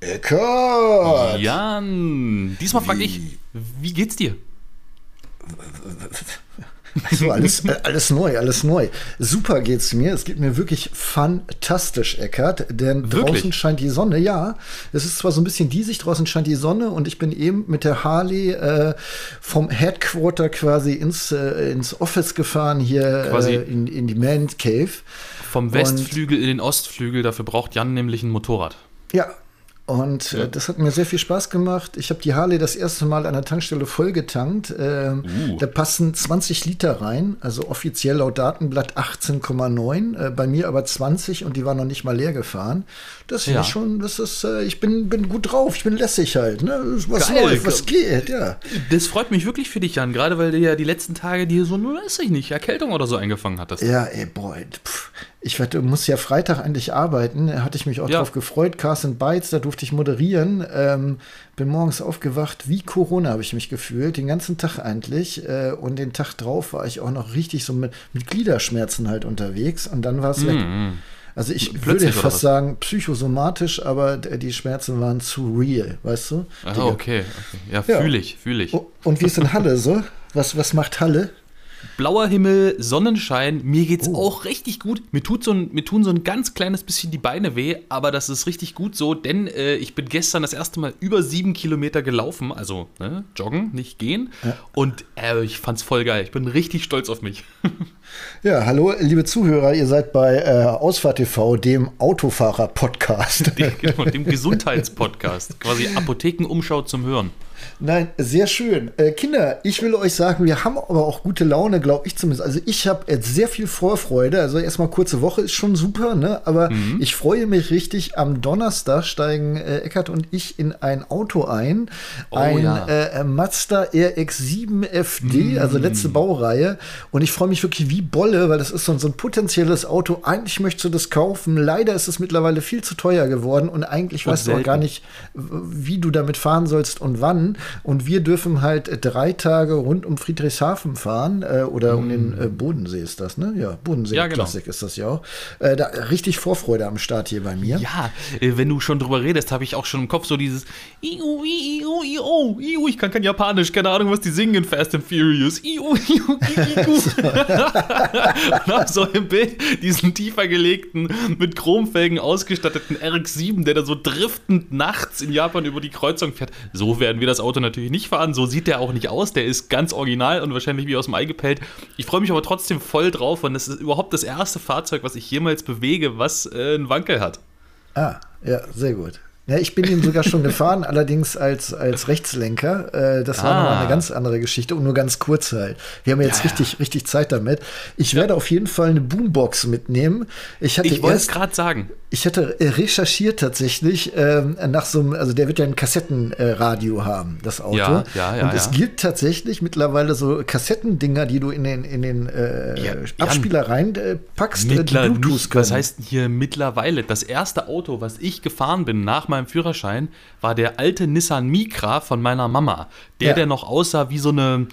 Eckart! Jan, diesmal frage ich, wie geht's dir? So, alles, alles neu, alles neu. Super geht's mir. Es geht mir wirklich fantastisch, Eckart. Denn Wirklich? draußen scheint die Sonne. Ja, es ist zwar so ein bisschen diesig, draußen scheint die Sonne und ich bin eben mit der Harley äh, vom Headquarter quasi ins, äh, ins Office gefahren, hier äh, in, in die Man Cave. Vom Westflügel in den Ostflügel, dafür braucht Jan nämlich ein Motorrad. Ja. Und äh, das hat mir sehr viel Spaß gemacht. Ich habe die Harley das erste Mal an der Tankstelle vollgetankt. Ähm, Uh. Da passen 20 Liter rein, also offiziell laut Datenblatt 18,9, äh, bei mir aber 20 und die war noch nicht mal leer gefahren. Das finde Ja. ich schon, das ist, äh, ich bin, bin gut drauf, ich bin lässig halt. Ne? Was Geil. läuft, was geht, ja. Das freut mich wirklich für dich, Jan, gerade weil du ja die letzten Tage dir so, nur weiß ich nicht, Erkältung oder so eingefangen hattest. Ja, ey, boah, pff. Ich wette, muss ja Freitag eigentlich arbeiten. Da hatte ich mich auch Ja. drauf gefreut. Carsten Beitz, da durfte ich moderieren. Ähm, bin morgens aufgewacht, wie Corona habe ich mich gefühlt, den ganzen Tag eigentlich. Äh, und den Tag drauf war ich auch noch richtig so mit, mit Gliederschmerzen halt unterwegs. Und dann war es weg. Also ich Plötzlich würde fast sagen psychosomatisch, aber die Schmerzen waren zu real, weißt du? Ah, okay, okay. Ja, Ja. fühle ich, fühle ich. Und wie ist in Halle so? Was, was macht Halle? Blauer Himmel, Sonnenschein, mir geht's Oh. auch richtig gut. Mir, tut so ein, mir tun so ein ganz kleines bisschen die Beine weh, aber das ist richtig gut so, denn äh, ich bin gestern das erste Mal über sieben Kilometer gelaufen, also ne, joggen, nicht gehen. Und äh, ich fand's voll geil. Ich bin richtig stolz auf mich. Ja, hallo, liebe Zuhörer, ihr seid bei äh, Ausfahrt TV, dem Autofahrer-Podcast. Genau, dem Gesundheitspodcast. Quasi Apothekenumschau zum Hören. Nein, sehr schön. Äh, Kinder, ich will euch sagen, wir haben aber auch gute Laune, glaube ich zumindest. Also ich habe jetzt sehr viel Vorfreude. Also erstmal kurze Woche ist schon super, ne? Aber Mhm. ich freue mich richtig. Am Donnerstag steigen äh, Eckart und ich in ein Auto ein. Oh, ein ja. äh, Mazda RX7 FD, also letzte Baureihe. Und ich freue mich wirklich wie Bolle, weil das ist so, ein- so ein potenzielles Auto. Eigentlich möchtest du das kaufen. Leider ist es mittlerweile viel zu teuer geworden und eigentlich Und weißt du auch selten. gar nicht, wie du damit fahren sollst und wann. Und wir dürfen halt äh, drei Tage rund um Friedrichshafen fahren äh, oder um den äh, Bodensee ist das, ne? Ja, Bodensee Ja, genau. Klassik ist das ja auch. Äh, da richtig Vorfreude am Start hier bei mir. Ja, äh, wenn du schon drüber redest, habe ich auch schon im Kopf so dieses Iu, Iu, Iu, Iu, ich kann kein Japanisch, keine Ahnung, was die singen in Fast and Furious. Iu, Iu, Iu. Hab so im Bild diesen tiefer gelegten, mit Chromfelgen ausgestatteten RX-7, der da so driftend nachts in Japan über die Kreuzung fährt. So werden wir das Auto natürlich nicht fahren, so sieht der auch nicht aus, der ist ganz original und wahrscheinlich wie aus dem Ei gepellt. Ich freue mich aber trotzdem voll drauf und das ist überhaupt das erste Fahrzeug, was ich jemals bewege, was äh, einen Wankel hat. Ah, ja, sehr gut. Ja, ich bin ihn sogar schon gefahren, allerdings als, als Rechtslenker. Äh, das war Ah. nochmal eine ganz andere Geschichte und nur ganz kurz halt. Wir haben jetzt richtig, richtig Zeit damit. Ich werde auf jeden Fall eine Boombox mitnehmen. Ich hatte Ich wollte es gerade sagen. ich hatte äh, recherchiert tatsächlich ähm, nach so einem, also der wird ja ein Kassettenradio haben, das Auto. Ja, ja, ja, und es ja. gibt tatsächlich mittlerweile so Kassettendinger, die du in den, in den äh, Ja. Abspieler rein äh, packst, äh, die Mittler, Bluetooth nicht, können. was heißt hier mittlerweile? Das erste Auto, was ich gefahren bin nach meinem Führerschein, war der alte Nissan Micra von meiner Mama. Der, Ja. der noch aussah wie so eine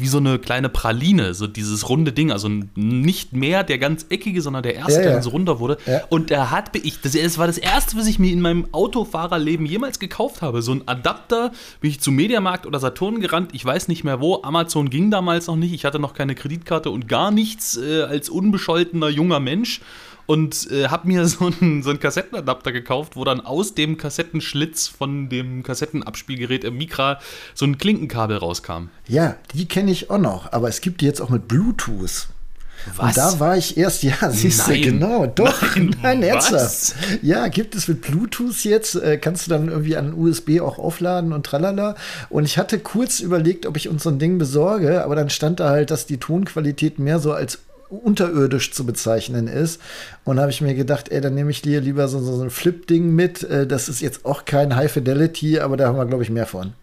wie so eine kleine Praline, so dieses runde Ding, also nicht mehr der ganz eckige, sondern der erste, Ja, ja. der dann so runter wurde. Ja. Und er hat ich, das, das war das erste, was ich mir in meinem Autofahrerleben jemals gekauft habe. So ein Adapter, bin ich zu Mediamarkt oder Saturn gerannt, ich weiß nicht mehr wo. Amazon ging damals noch nicht, ich hatte noch keine Kreditkarte und gar nichts äh, als unbescholtener junger Mensch und äh, habe mir so einen, so einen Kassettenadapter gekauft, wo dann aus dem Kassettenschlitz von dem Kassettenabspielgerät im Mikra so ein Klinkenkabel rauskam. Ja, die kenne ich auch noch, aber es gibt die jetzt auch mit Bluetooth. Was? Und da war ich erst, ja, siehst du, genau, doch, Nein, nein, ernsthaft. Ja, gibt es mit Bluetooth jetzt, äh, kannst du dann irgendwie an USB auch aufladen und tralala. Und ich hatte kurz überlegt, ob ich uns so ein Ding besorge, aber dann stand da halt, dass die Tonqualität mehr so als unterirdisch zu bezeichnen ist. Und habe ich mir gedacht, ey, dann nehme ich dir lieber so, so, so ein Flip-Ding mit. Äh, das ist jetzt auch kein High Fidelity, aber da haben wir, glaube ich, mehr von.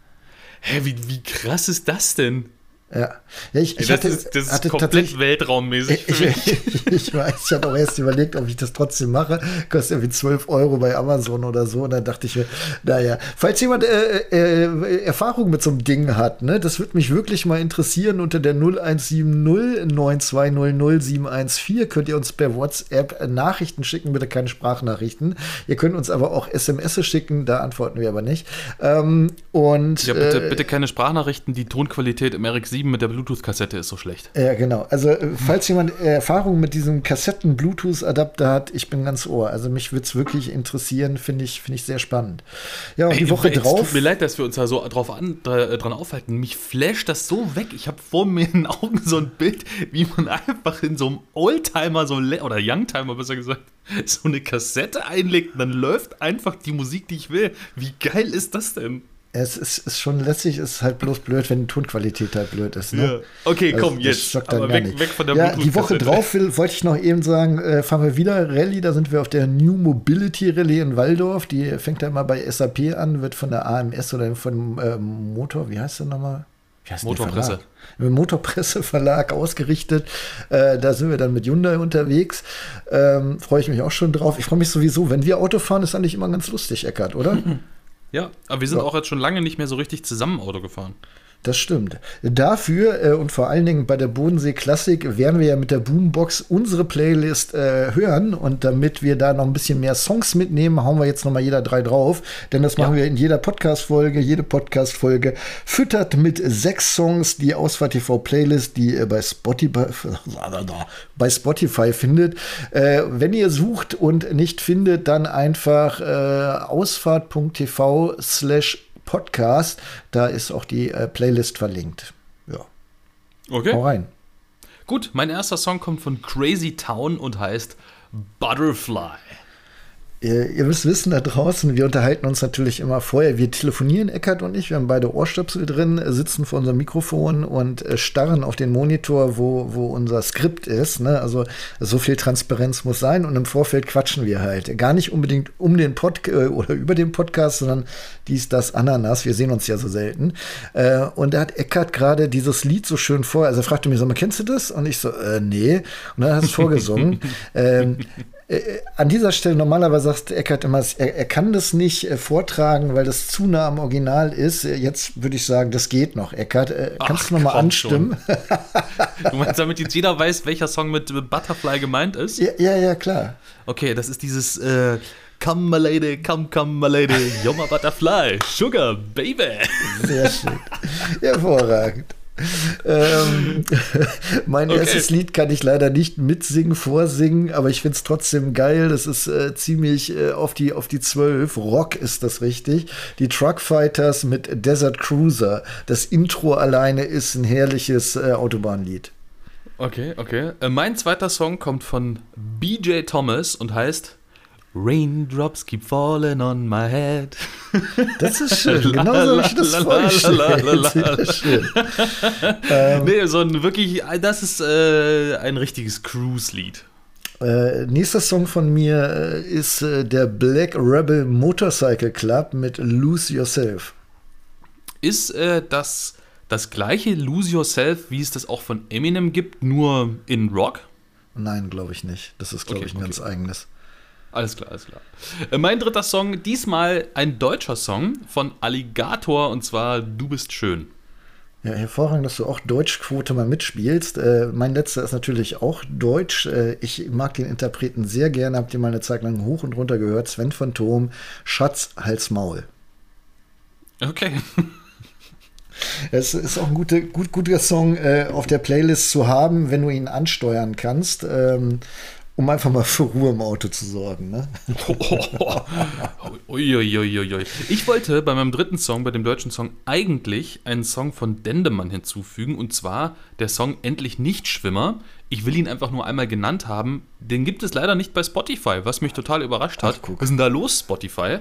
Hä, wie, wie krass ist das denn? Ja, ja ich, ich das hatte, ist, das ist hatte komplett weltraummäßig. Ich, ich, ich, weiß, ich hatte auch erst überlegt, ob ich das trotzdem mache. Kostet irgendwie 12 Euro bei Amazon oder so. Und dann dachte ich mir, naja, falls jemand äh, äh, Erfahrung mit so einem Ding hat, ne, das würde mich wirklich mal interessieren. Unter der 0170 9200 714 könnt ihr uns per WhatsApp Nachrichten schicken, bitte keine Sprachnachrichten. Ihr könnt uns aber auch SMS schicken, da antworten wir aber nicht. Ähm, und, ja, bitte, äh, bitte keine Sprachnachrichten, die Tonqualität im RX7 mit der Bluetooth-Kassette ist so schlecht. Ja, genau. Also, äh, falls jemand Erfahrung mit diesem Kassetten-Bluetooth-Adapter hat, ich bin ganz ohr. Also, mich würde es wirklich interessieren, finde ich, find ich sehr spannend. Ja, und ey, die Woche ey, drauf. Es tut mir leid, dass wir uns da so drauf an, dran aufhalten. Mich flasht das so weg. Ich habe vor mir in den Augen so ein Bild, wie man einfach in so einem Oldtimer, so oder Youngtimer besser gesagt, so eine Kassette einlegt und dann läuft einfach die Musik, die ich will. Wie geil ist das denn? Es ist, ist, schon lässig, es ist halt bloß blöd, wenn die Tonqualität halt blöd ist. Ne? Ja. Okay, also, komm, jetzt. Aber weg, weg, von der ja, Die Woche drauf will, wollte ich noch eben sagen, äh, fahren wir wieder Rallye. Da sind wir auf der New Mobility Rallye in Waldorf. Die fängt ja immer bei SAP an, wird von der AMS oder von äh, Motor, wie heißt der nochmal? Motorpresse. Im Motorpresseverlag ausgerichtet. Äh, da sind wir dann mit Hyundai unterwegs. Ähm, freue ich mich auch schon drauf. Ich freue mich sowieso, wenn wir Auto fahren, ist eigentlich immer ganz lustig, Eckart, oder? Ja, aber wir sind ja. auch jetzt schon lange nicht mehr so richtig zusammen Auto gefahren. Das stimmt. Dafür äh, und vor allen Dingen bei der Bodensee Klassik werden wir ja mit der Boombox unsere Playlist äh, hören und damit wir da noch ein bisschen mehr Songs mitnehmen, hauen wir jetzt noch mal jeder drei drauf, denn das machen ja. wir in jeder Podcast-Folge. Jede Podcast-Folge füttert mit sechs Songs die Ausfahrt TV Playlist, die ihr bei Spotify, bei Spotify findet. Äh, wenn ihr sucht und nicht findet, dann einfach äh, ausfahrt.tv slash Podcast. Da ist auch die äh, Playlist verlinkt. Ja. Okay. Hau rein. Gut, mein erster Song kommt von Crazy Town und heißt Butterfly. Ihr, ihr, müsst wissen da draußen, wir unterhalten uns natürlich immer vorher. Wir telefonieren, Eckert und ich, wir haben beide Ohrstöpsel drin, sitzen vor unserem Mikrofon und äh, starren auf den Monitor, wo, wo unser Skript ist. Ne? Also so viel Transparenz muss sein und im Vorfeld quatschen wir halt. Gar nicht unbedingt um den Pod äh, oder über den Podcast, sondern dies, das, Ananas. Wir sehen uns ja so selten. Äh, und da hat Eckert gerade dieses Lied so schön vor. Also er fragte mich so, kennst du das? Und ich so, äh, nee. Und dann hat er es vorgesungen. ähm, äh, äh, an dieser Stelle normalerweise sagt Eckert immer, er, er kann das nicht äh, vortragen, weil das zu nah am Original ist. Äh, jetzt würde ich sagen, das geht noch, Eckert. Äh, kannst Ach, du nochmal anstimmen? du meinst, damit jetzt jeder weiß, welcher Song mit Butterfly gemeint ist? Ja, ja, ja klar. Okay, das ist dieses äh, Come my lady, come, come my lady, you're my butterfly, sugar, baby. Sehr schön. Hervorragend ähm, mein okay. erstes Lied kann ich leider nicht mitsingen, vorsingen, aber ich finde es trotzdem geil. Das ist äh, ziemlich äh, auf die auf die 12. Rock ist das richtig. Die Truckfighters mit Desert Cruiser. Das Intro alleine ist ein herrliches äh, Autobahnlied. Okay, okay. Äh, mein zweiter Song kommt von BJ Thomas und heißt Raindrops keep falling on my head. Das ist schön. Genau so habe ich das vorgestellt. ähm, nee, so ein wirklich, das ist äh, ein richtiges Cruise-Lied. Äh, nächster Song von mir äh, ist äh, der Black Rebel Motorcycle Club mit Lose Yourself. Ist äh, das das gleiche Lose Yourself, wie es das auch von Eminem gibt, nur in Rock? Nein, glaube ich nicht. Das ist, glaube okay, ich, ein okay. ganz eigenes. Alles klar, alles klar. Äh, mein dritter Song, diesmal ein deutscher Song von Alligator und zwar Du bist schön. Ja, hervorragend, dass du auch Deutschquote mal mitspielst. Äh, mein letzter ist natürlich auch Deutsch. Äh, ich mag den Interpreten sehr gerne, habt ihr mal eine Zeit lang hoch und runter gehört. Sven Phantom, Schatz, Hals, Maul. Okay. Es ist auch ein guter, gut, guter Song äh, auf der Playlist zu haben, wenn du ihn ansteuern kannst. Ähm, um einfach mal für Ruhe im Auto zu sorgen. Ne? Uiuiuiui. Ich wollte bei meinem dritten Song, bei dem deutschen Song, eigentlich einen Song von Dendemann hinzufügen und zwar der Song Endlich nicht Schwimmer. Ich will ihn einfach nur einmal genannt haben. Den gibt es leider nicht bei Spotify, was mich total überrascht hat. Ach, was ist denn da los, Spotify?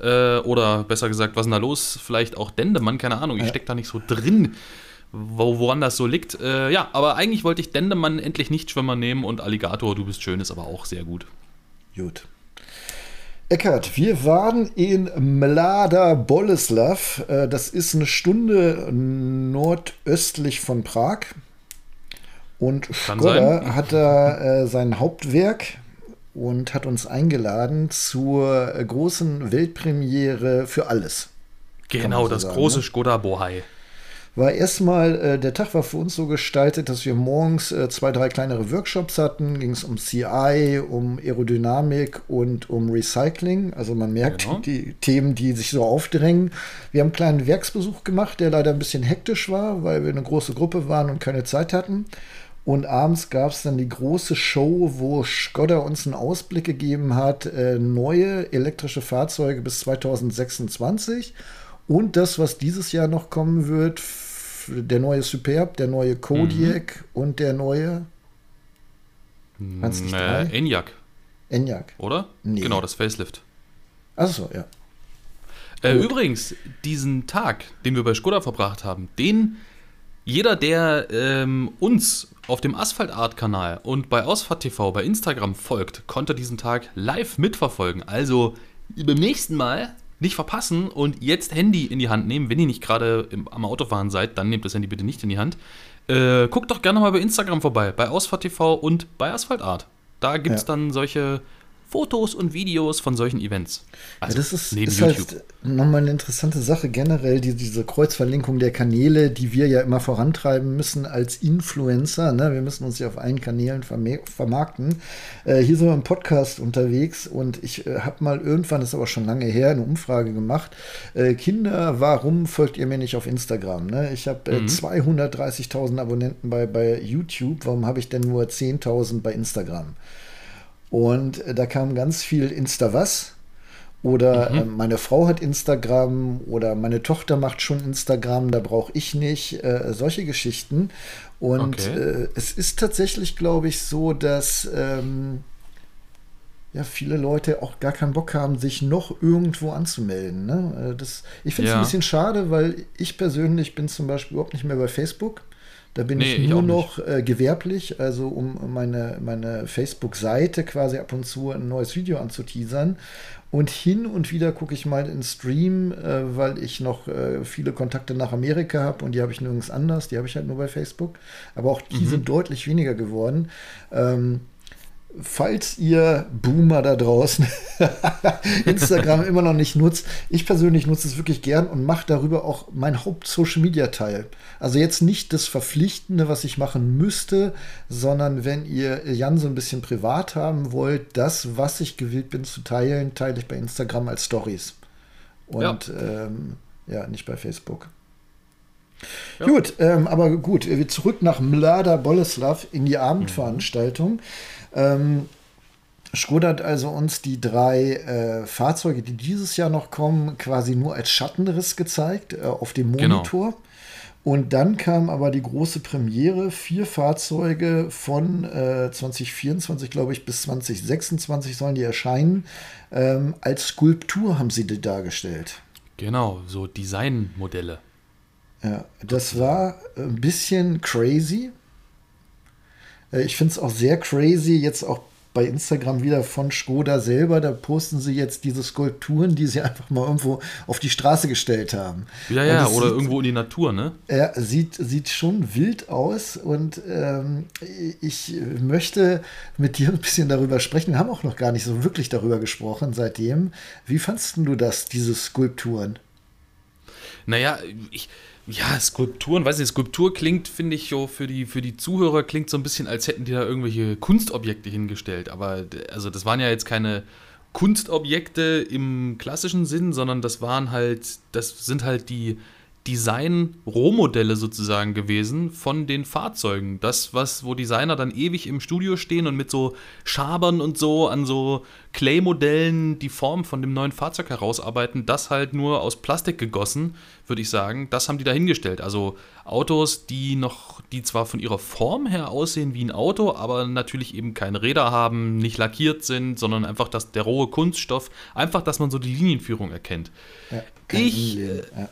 Äh, oder besser gesagt, was ist denn da los? Vielleicht auch Dendemann, keine Ahnung. Ich ja. stecke da nicht so drin wo, woran das so liegt. Äh, ja, aber eigentlich wollte ich Dendemann endlich nicht Schwimmer nehmen und Alligator, du bist schön, ist aber auch sehr gut. Gut. Eckart, wir waren in Mlada Boleslav. Äh, das ist eine Stunde nordöstlich von Prag. Und Skoda hat da äh, sein Hauptwerk und hat uns eingeladen zur großen Weltpremiere für alles. Genau, so das sagen, große ne? Skoda Bohai war erstmal, äh, der Tag war für uns so gestaltet, dass wir morgens äh, zwei, drei kleinere Workshops hatten. Ging es um CI, um Aerodynamik und um Recycling. Also man merkt genau. die Themen, die sich so aufdrängen. Wir haben einen kleinen Werksbesuch gemacht, der leider ein bisschen hektisch war, weil wir eine große Gruppe waren und keine Zeit hatten. Und abends gab es dann die große Show, wo Skoda uns einen Ausblick gegeben hat, äh, neue elektrische Fahrzeuge bis 2026 und das, was dieses Jahr noch kommen wird, der neue Superb, der neue Kodiak mhm. und der neue. Meinst du äh, Enyaq. Enyaq. Oder? Nee. Genau, das Facelift. Achso, ja. Äh, übrigens, diesen Tag, den wir bei Skoda verbracht haben, den jeder, der ähm, uns auf dem Asphalt Art Kanal und bei Ausfahrt TV bei Instagram folgt, konnte diesen Tag live mitverfolgen. Also beim nächsten Mal nicht verpassen und jetzt Handy in die Hand nehmen. Wenn ihr nicht gerade am Autofahren seid, dann nehmt das Handy bitte nicht in die Hand. Äh, guckt doch gerne mal bei Instagram vorbei, bei Ausfahrt TV und bei Asphalt Art. Da gibt es ja. dann solche Fotos und Videos von solchen Events. Also ja, das ist, neben ist halt nochmal eine interessante Sache generell, die, diese Kreuzverlinkung der Kanäle, die wir ja immer vorantreiben müssen als Influencer. Ne? Wir müssen uns ja auf allen Kanälen vermarkten. Äh, hier sind wir im Podcast unterwegs und ich äh, habe mal irgendwann, das ist aber schon lange her, eine Umfrage gemacht. Äh, Kinder, warum folgt ihr mir nicht auf Instagram? Ne? Ich habe äh, mhm. 230.000 Abonnenten bei, bei YouTube. Warum habe ich denn nur 10.000 bei Instagram? Und äh, da kam ganz viel Insta-Was. Oder mhm. äh, meine Frau hat Instagram oder meine Tochter macht schon Instagram, da brauche ich nicht. Äh, solche Geschichten. Und okay. äh, es ist tatsächlich, glaube ich, so, dass ähm, ja, viele Leute auch gar keinen Bock haben, sich noch irgendwo anzumelden. Ne? Äh, das, ich finde es ja. ein bisschen schade, weil ich persönlich bin zum Beispiel überhaupt nicht mehr bei Facebook. Da bin nee, ich nur ich noch äh, gewerblich, also um meine, meine Facebook-Seite quasi ab und zu ein neues Video anzuteasern. Und hin und wieder gucke ich mal in Stream, äh, weil ich noch äh, viele Kontakte nach Amerika habe und die habe ich nirgends anders, die habe ich halt nur bei Facebook. Aber auch die mhm. sind deutlich weniger geworden. Ähm, falls ihr Boomer da draußen Instagram immer noch nicht nutzt, ich persönlich nutze es wirklich gern und mache darüber auch mein Haupt-Social-Media-Teil. Also jetzt nicht das Verpflichtende, was ich machen müsste, sondern wenn ihr Jan so ein bisschen privat haben wollt, das, was ich gewillt bin zu teilen, teile ich bei Instagram als Stories. Und ja, ähm, ja nicht bei Facebook. Ja. Gut, ähm, aber gut, wir zurück nach Mlada Boleslav in die Abendveranstaltung. Mhm. Ähm, Skoda hat also uns die drei äh, Fahrzeuge, die dieses Jahr noch kommen, quasi nur als Schattenriss gezeigt äh, auf dem genau. Monitor. Genau. Und dann kam aber die große Premiere. Vier Fahrzeuge von äh, 2024, glaube ich, bis 2026 sollen die erscheinen. Ähm, als Skulptur haben sie die dargestellt. Genau, so Designmodelle. Ja, das war ein bisschen crazy. Äh, ich finde es auch sehr crazy, jetzt auch bei Instagram wieder von Skoda selber, da posten sie jetzt diese Skulpturen, die sie einfach mal irgendwo auf die Straße gestellt haben. Ja, ja, oder sieht, irgendwo in die Natur, ne? Ja, sieht, sieht schon wild aus und ähm, ich möchte mit dir ein bisschen darüber sprechen. Wir haben auch noch gar nicht so wirklich darüber gesprochen seitdem. Wie fandest du das, diese Skulpturen? Naja, ich ja, Skulpturen, weiß nicht, Skulptur klingt, finde ich, für die, für die Zuhörer klingt so ein bisschen, als hätten die da irgendwelche Kunstobjekte hingestellt. Aber also das waren ja jetzt keine Kunstobjekte im klassischen Sinn, sondern das waren halt, das sind halt die, Design-Rohmodelle sozusagen gewesen von den Fahrzeugen. Das, was, wo Designer dann ewig im Studio stehen und mit so Schabern und so an so Clay-Modellen die Form von dem neuen Fahrzeug herausarbeiten, das halt nur aus Plastik gegossen, würde ich sagen. Das haben die da hingestellt. Also Autos, die noch, die zwar von ihrer Form her aussehen wie ein Auto, aber natürlich eben keine Räder haben, nicht lackiert sind, sondern einfach das, der rohe Kunststoff, einfach, dass man so die Linienführung erkennt. Ja, ich. Äh, ja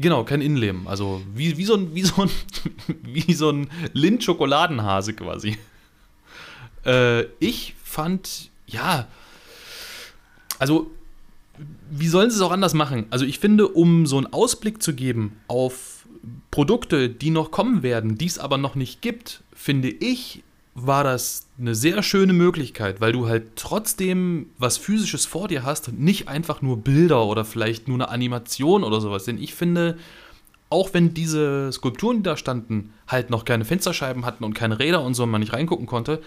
Genau, kein Innenleben. Also wie, wie so ein, wie so ein, wie so ein Lind-Schokoladenhase quasi. Äh, ich fand, ja, also wie sollen sie es auch anders machen? Also ich finde, um so einen Ausblick zu geben auf Produkte, die noch kommen werden, die es aber noch nicht gibt, finde ich, war das eine sehr schöne Möglichkeit, weil du halt trotzdem was Physisches vor dir hast und nicht einfach nur Bilder oder vielleicht nur eine Animation oder sowas. Denn ich finde, auch wenn diese Skulpturen, die da standen, halt noch keine Fensterscheiben hatten und keine Räder und so und man nicht reingucken konnte,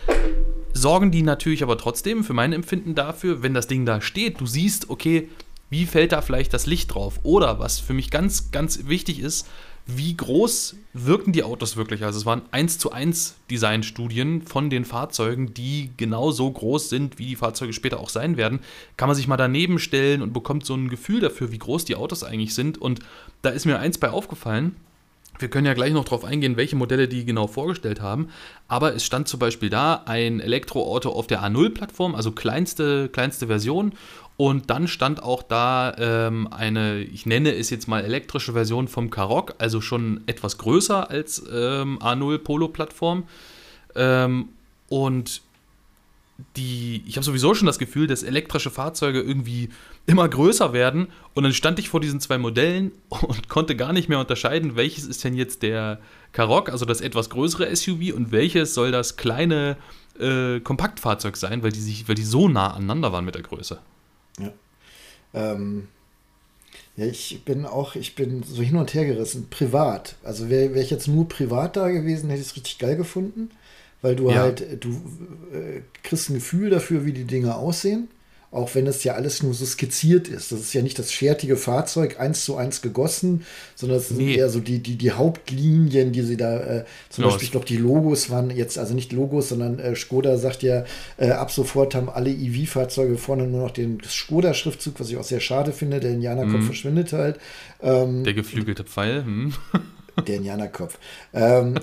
sorgen die natürlich aber trotzdem für mein Empfinden dafür, wenn das Ding da steht, du siehst, okay, wie fällt da vielleicht das Licht drauf? Oder was für mich ganz, ganz wichtig ist, wie groß wirken die Autos wirklich? Also es waren 1 zu 1 Designstudien von den Fahrzeugen, die genau so groß sind, wie die Fahrzeuge später auch sein werden. Kann man sich mal daneben stellen und bekommt so ein Gefühl dafür, wie groß die Autos eigentlich sind. Und da ist mir eins bei aufgefallen. Wir können ja gleich noch darauf eingehen, welche Modelle die genau vorgestellt haben. Aber es stand zum Beispiel da ein Elektroauto auf der A0-Plattform, also kleinste, kleinste Version. Und dann stand auch da ähm, eine, ich nenne es jetzt mal elektrische Version vom Karoq, also schon etwas größer als ähm, A0 Polo-Plattform. Ähm, und die, ich habe sowieso schon das Gefühl, dass elektrische Fahrzeuge irgendwie immer größer werden. Und dann stand ich vor diesen zwei Modellen und konnte gar nicht mehr unterscheiden, welches ist denn jetzt der Karoq, also das etwas größere SUV, und welches soll das kleine äh, Kompaktfahrzeug sein, weil die, sich, weil die so nah aneinander waren mit der Größe. Ja. Ähm, ja, ich bin auch, ich bin so hin und her gerissen. Privat. Also wäre wär ich jetzt nur privat da gewesen, hätte ich es richtig geil gefunden. Weil du ja. halt, du äh, kriegst ein Gefühl dafür, wie die Dinge aussehen auch wenn es ja alles nur so skizziert ist. Das ist ja nicht das fertige Fahrzeug eins zu eins gegossen, sondern es sind nee. eher so die, die, die Hauptlinien, die sie da, äh, zum Los. Beispiel, ich glaube, die Logos waren jetzt, also nicht Logos, sondern äh, Skoda sagt ja, äh, ab sofort haben alle EV-Fahrzeuge vorne nur noch den Skoda-Schriftzug, was ich auch sehr schade finde, der Indianerkopf mhm. verschwindet halt. Ähm, der geflügelte Pfeil. Hm. Der Indianerkopf. Ähm,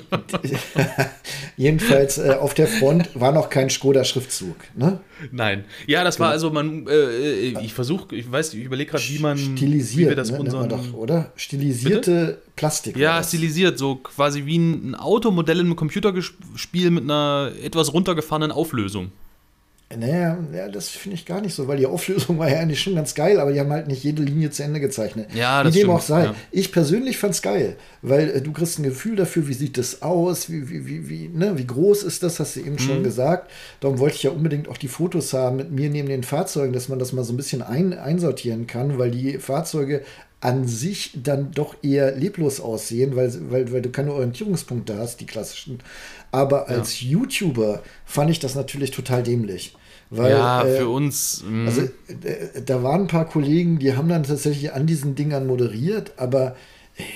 jedenfalls äh, auf der Front war noch kein Skoda-Schriftzug. Ne? Nein. Ja, das genau. war also man. Äh, äh ich versuche, ich weiß, ich überlege gerade, wie man stilisiert, wie wir das ne, unseren, doch, oder stilisierte Bitte? Plastik. Ja, stilisiert, so quasi wie ein Automodell in einem Computerspiel mit einer etwas runtergefahrenen Auflösung. Naja, ja, das finde ich gar nicht so, weil die Auflösung war ja eigentlich schon ganz geil, aber die haben halt nicht jede Linie zu Ende gezeichnet. Ja, das Wie dem stimmt, auch sei. Ja. Ich persönlich fand es geil, weil äh, du kriegst ein Gefühl dafür, wie sieht das aus, wie, wie, wie, wie, ne, wie groß ist das, hast du eben mhm. schon gesagt. Darum wollte ich ja unbedingt auch die Fotos haben mit mir neben den Fahrzeugen, dass man das mal so ein bisschen ein, einsortieren kann, weil die Fahrzeuge an sich dann doch eher leblos aussehen, weil, weil, weil du keine Orientierungspunkte hast, die klassischen. Aber als ja. YouTuber fand ich das natürlich total dämlich. Weil, ja, äh, für uns. Mh. Also äh, da waren ein paar Kollegen, die haben dann tatsächlich an diesen Dingern moderiert, aber ey,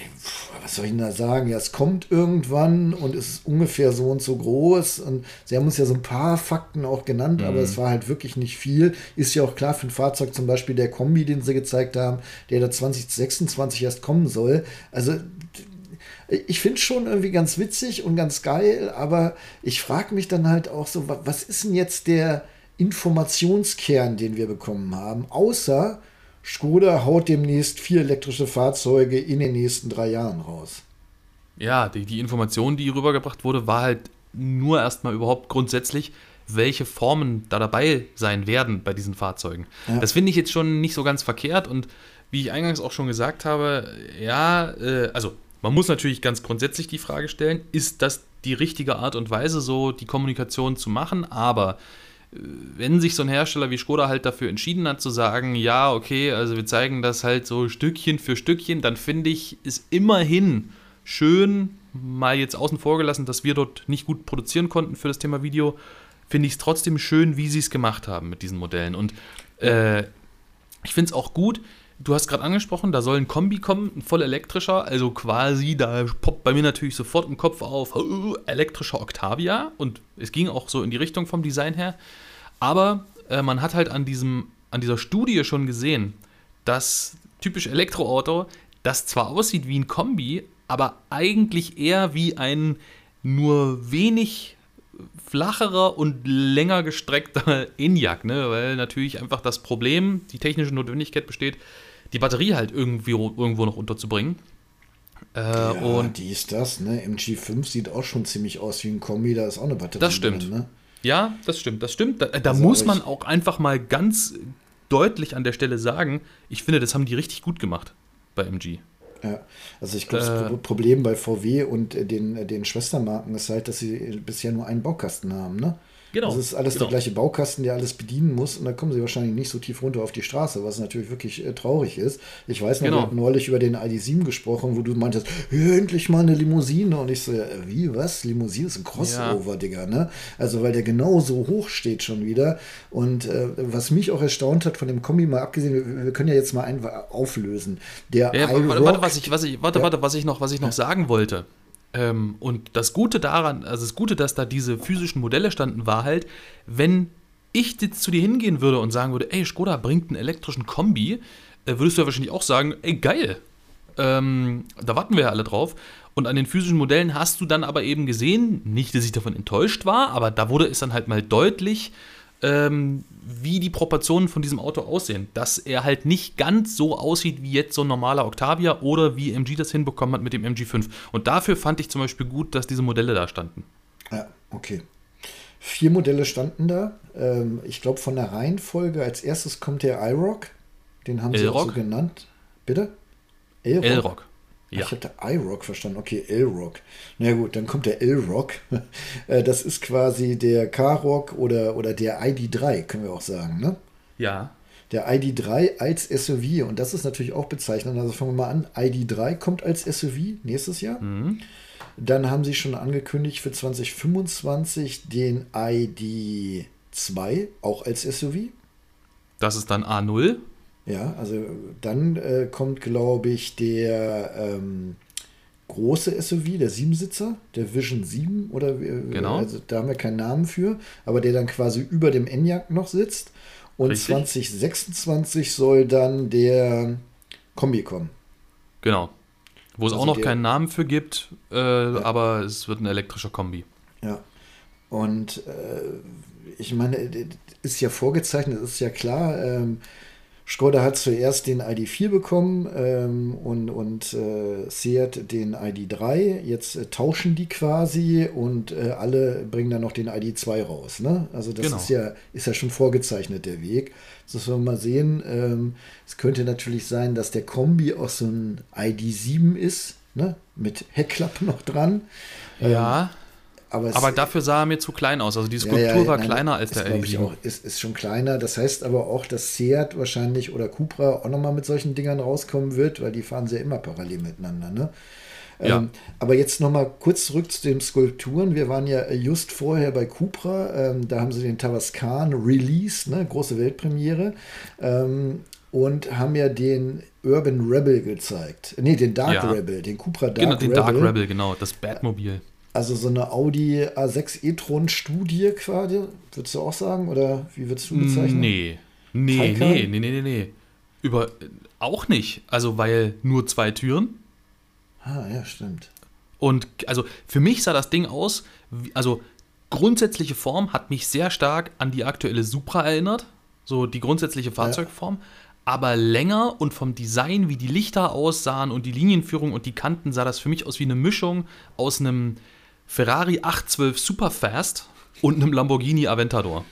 was soll ich denn da sagen? Ja, es kommt irgendwann und es ist ungefähr so und so groß. Und sie haben uns ja so ein paar Fakten auch genannt, mhm. aber es war halt wirklich nicht viel. Ist ja auch klar für ein Fahrzeug, zum Beispiel der Kombi, den sie gezeigt haben, der da 2026 erst kommen soll. Also ich finde es schon irgendwie ganz witzig und ganz geil, aber ich frage mich dann halt auch so, was ist denn jetzt der Informationskern, den wir bekommen haben, außer Skoda haut demnächst vier elektrische Fahrzeuge in den nächsten drei Jahren raus. Ja, die, die Information, die rübergebracht wurde, war halt nur erstmal überhaupt grundsätzlich, welche Formen da dabei sein werden bei diesen Fahrzeugen. Ja. Das finde ich jetzt schon nicht so ganz verkehrt und wie ich eingangs auch schon gesagt habe, ja, äh, also man muss natürlich ganz grundsätzlich die Frage stellen, ist das die richtige Art und Weise, so die Kommunikation zu machen? Aber wenn sich so ein Hersteller wie Skoda halt dafür entschieden hat zu sagen, ja, okay, also wir zeigen das halt so Stückchen für Stückchen, dann finde ich es immerhin schön, mal jetzt außen vor gelassen, dass wir dort nicht gut produzieren konnten für das Thema Video, finde ich es trotzdem schön, wie sie es gemacht haben mit diesen Modellen. Und äh, ich finde es auch gut, du hast gerade angesprochen, da soll ein Kombi kommen, ein voll elektrischer, also quasi, da poppt bei mir natürlich sofort im Kopf auf, uh, elektrischer Octavia und es ging auch so in die Richtung vom Design her. Aber äh, man hat halt an, diesem, an dieser Studie schon gesehen, dass typisch Elektroauto, das zwar aussieht wie ein Kombi, aber eigentlich eher wie ein nur wenig flacherer und länger gestreckter Enyaq, ne? weil natürlich einfach das Problem, die technische Notwendigkeit besteht, die Batterie halt irgendwie irgendwo noch unterzubringen. Äh, ja, und die ist das, ne? MG5 sieht auch schon ziemlich aus wie ein Kombi, da ist auch eine Batterie das stimmt. Drin, ne? Ja, das stimmt, das stimmt. Da, da also muss man auch einfach mal ganz deutlich an der Stelle sagen, ich finde, das haben die richtig gut gemacht bei MG. Ja, also ich glaube, das äh, Problem bei VW und den, den Schwestermarken ist halt, dass sie bisher nur einen Baukasten haben, ne? Genau. Das ist alles genau. der gleiche Baukasten, der alles bedienen muss und da kommen sie wahrscheinlich nicht so tief runter auf die Straße, was natürlich wirklich äh, traurig ist. Ich weiß noch, genau. wir hatten neulich über den ID7 gesprochen, wo du meintest, endlich mal eine Limousine und ich so, wie, was? Limousine ist ein Crossover, ja. Digga, ne? Also, weil der genau so hoch steht schon wieder und äh, was mich auch erstaunt hat von dem Kombi, mal abgesehen, wir, wir können ja jetzt mal einen auflösen. Der ja, warte, warte, was ich, was ich, warte, ja. warte, was ich noch, was ich noch sagen wollte. Ähm, und das Gute daran, also das Gute, dass da diese physischen Modelle standen, war halt, wenn ich jetzt zu dir hingehen würde und sagen würde, ey, Skoda bringt einen elektrischen Kombi, äh, würdest du ja wahrscheinlich auch sagen, ey, geil. Ähm, da warten wir ja alle drauf. Und an den physischen Modellen hast du dann aber eben gesehen, nicht, dass ich davon enttäuscht war, aber da wurde es dann halt mal deutlich, ähm, wie die Proportionen von diesem Auto aussehen. Dass er halt nicht ganz so aussieht wie jetzt so ein normaler Octavia oder wie MG das hinbekommen hat mit dem MG5. Und dafür fand ich zum Beispiel gut, dass diese Modelle da standen. Ja, okay. Vier Modelle standen da. Ähm, ich glaube, von der Reihenfolge als erstes kommt der iRock. Den haben sie auch so genannt. Bitte? L-Rock. Ja. Ich hatte iRock verstanden. Okay, L-Rock. Na gut, dann kommt der L-Rock. Äh, das ist quasi der K-Rock oder, oder der ID3, können wir auch sagen, ne? Ja. Der ID3 als SUV und das ist natürlich auch bezeichnend. Also fangen wir mal an. ID3 kommt als SUV nächstes Jahr. Mhm. Dann haben sie schon angekündigt für 2025 den ID2 auch als SUV. Das ist dann A0. Ja, also dann äh, kommt, glaube ich, der ähm, große SUV, der Siebensitzer, der Vision 7 oder äh, genau. also da haben wir keinen Namen für, aber der dann quasi über dem Enyaq noch sitzt. Und Richtig. 2026 soll dann der Kombi kommen. Genau. Wo es also auch noch der, keinen Namen für gibt, äh, ja. aber es wird ein elektrischer Kombi. Ja. Und äh, ich meine, ist ja vorgezeichnet, ist ja klar. Ähm, Skoda hat zuerst den ID4 bekommen ähm, und, und äh, Seat den ID3. Jetzt äh, tauschen die quasi und äh, alle bringen dann noch den ID2 raus. Ne? Also das genau. ist, ja, ist ja schon vorgezeichnet, der Weg. Das müssen wir mal sehen. Ähm, es könnte natürlich sein, dass der Kombi auch so ein ID7 ist, ne? mit Heckklappe noch dran. Ja. Ähm, aber, aber dafür sah er mir zu klein aus. Also die Skulptur ja, ja, war nein, kleiner als der ich auch, ist, ist schon kleiner. Das heißt aber auch, dass Seat wahrscheinlich oder Cupra auch nochmal mit solchen Dingern rauskommen wird, weil die fahren ja immer parallel miteinander. Ne? Ja. Ähm, aber jetzt nochmal kurz zurück zu den Skulpturen. Wir waren ja just vorher bei Cupra. Ähm, da haben sie den Tavascan Release, ne? große Weltpremiere. Ähm, und haben ja den Urban Rebel gezeigt. Nee, den Dark ja. Rebel, den Cupra Dark genau, den Rebel. Dark Rebel, genau, das Batmobil. Also so eine Audi A6 e-tron-Studie quasi, würdest du auch sagen? Oder wie würdest du bezeichnen? Nee. Nee, nee, nee, nee, nee, nee. Über, auch nicht. Also, weil nur zwei Türen. Ah, ja, stimmt. Und also für mich sah das Ding aus, also grundsätzliche Form hat mich sehr stark an die aktuelle Supra erinnert. So die grundsätzliche Fahrzeugform. Ja. Aber länger und vom Design, wie die Lichter aussahen und die Linienführung und die Kanten, sah das für mich aus wie eine Mischung aus einem Ferrari 812 Superfast und einem Lamborghini Aventador.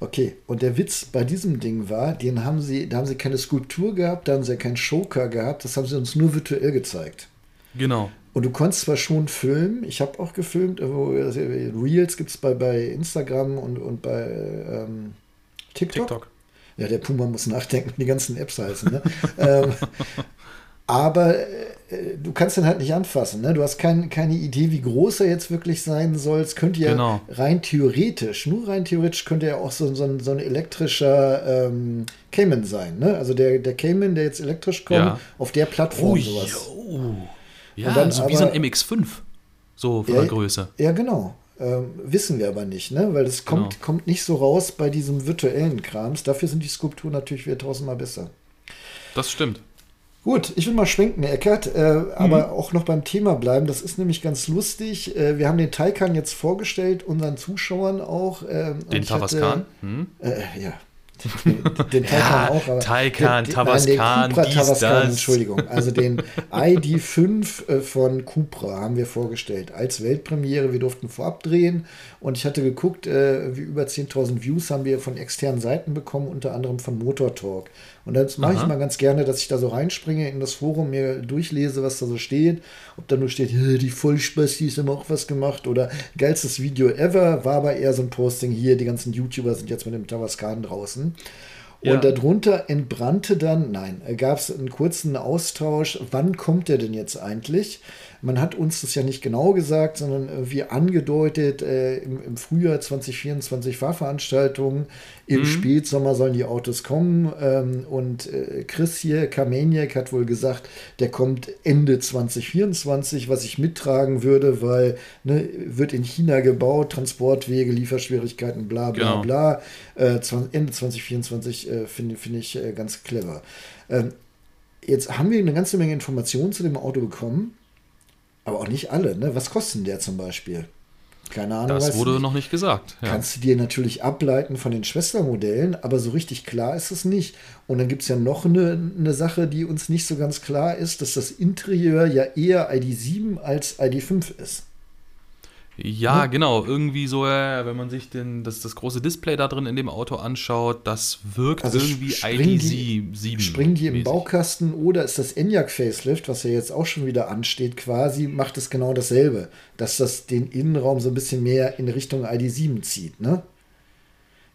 Okay, und der Witz bei diesem Ding war, den haben sie, da haben sie keine Skulptur gehabt, da haben sie keinen Showcar gehabt, das haben sie uns nur virtuell gezeigt. Genau. Und du konntest zwar schon filmen, ich habe auch gefilmt, also Reels gibt es bei, bei Instagram und, und bei ähm, TikTok. TikTok. Ja, der Puma muss nachdenken, die ganzen Apps heißen. Ne? ähm, aber äh, du kannst den halt nicht anfassen. Ne? Du hast kein, keine Idee, wie groß er jetzt wirklich sein soll. Es könnte ja genau. rein theoretisch, nur rein theoretisch könnte er auch so, so, ein, so ein elektrischer ähm, Cayman sein. Ne? Also der, der Cayman, der jetzt elektrisch kommt, ja. auf der Plattform oh, sowas. Oh. Ja, dann, so aber, wie so ein MX5, so von ja, der Größe. Ja, genau. Ähm, wissen wir aber nicht, ne? weil es kommt, genau. kommt nicht so raus bei diesem virtuellen Krams. Dafür sind die Skulpturen natürlich wieder tausendmal besser. Das stimmt. Gut, ich will mal schwenken, Eckert, äh, mhm. aber auch noch beim Thema bleiben. Das ist nämlich ganz lustig. Äh, wir haben den Taycan jetzt vorgestellt, unseren Zuschauern auch. Äh, den Tavascan? Hm? Äh, ja, Den, den Taycan ja, auch, aber Taycan, den, Tabascan, nein, den Cupra Tabascan, Entschuldigung. Also den ID5 äh, von Cupra haben wir vorgestellt als Weltpremiere. Wir durften vorab drehen und ich hatte geguckt, äh, wie über 10.000 Views haben wir von externen Seiten bekommen, unter anderem von Motor Talk. Und das mache ich mal ganz gerne, dass ich da so reinspringe in das Forum, mir durchlese, was da so steht. Ob da nur steht, die Vollspastis haben auch was gemacht oder geilstes Video ever, war aber eher so ein Posting hier, die ganzen YouTuber sind jetzt mit dem Tavascan draußen. Und ja. darunter entbrannte dann, nein, gab es einen kurzen Austausch, wann kommt der denn jetzt eigentlich? Man hat uns das ja nicht genau gesagt, sondern irgendwie angedeutet, äh, im, im, Frühjahr 2024 Fahrveranstaltungen, im mhm. Spätsommer sollen die Autos kommen. Ähm, und äh, Chris hier, Kameniak, hat wohl gesagt, der kommt Ende 2024, was ich mittragen würde, weil ne, wird in China gebaut, Transportwege, Lieferschwierigkeiten, bla bla genau. bla. Äh, Ende 2024 äh, finde find ich äh, ganz clever. Ähm, jetzt haben wir eine ganze Menge Informationen zu dem Auto bekommen. Aber auch nicht alle. Ne? Was kosten der zum Beispiel? Keine Ahnung. Das wurde nicht. noch nicht gesagt. Ja. Kannst du dir natürlich ableiten von den Schwestermodellen, aber so richtig klar ist es nicht. Und dann gibt es ja noch eine, eine Sache, die uns nicht so ganz klar ist, dass das Interieur ja eher ID7 als ID5 ist. Ja, ne? genau. Irgendwie so, äh, wenn man sich den, das, das große Display da drin in dem Auto anschaut, das wirkt also irgendwie ID7. Springen die im Baukasten oder ist das Enyaq Facelift, was ja jetzt auch schon wieder ansteht, quasi, macht es genau dasselbe. Dass das den Innenraum so ein bisschen mehr in Richtung ID7 zieht, ne?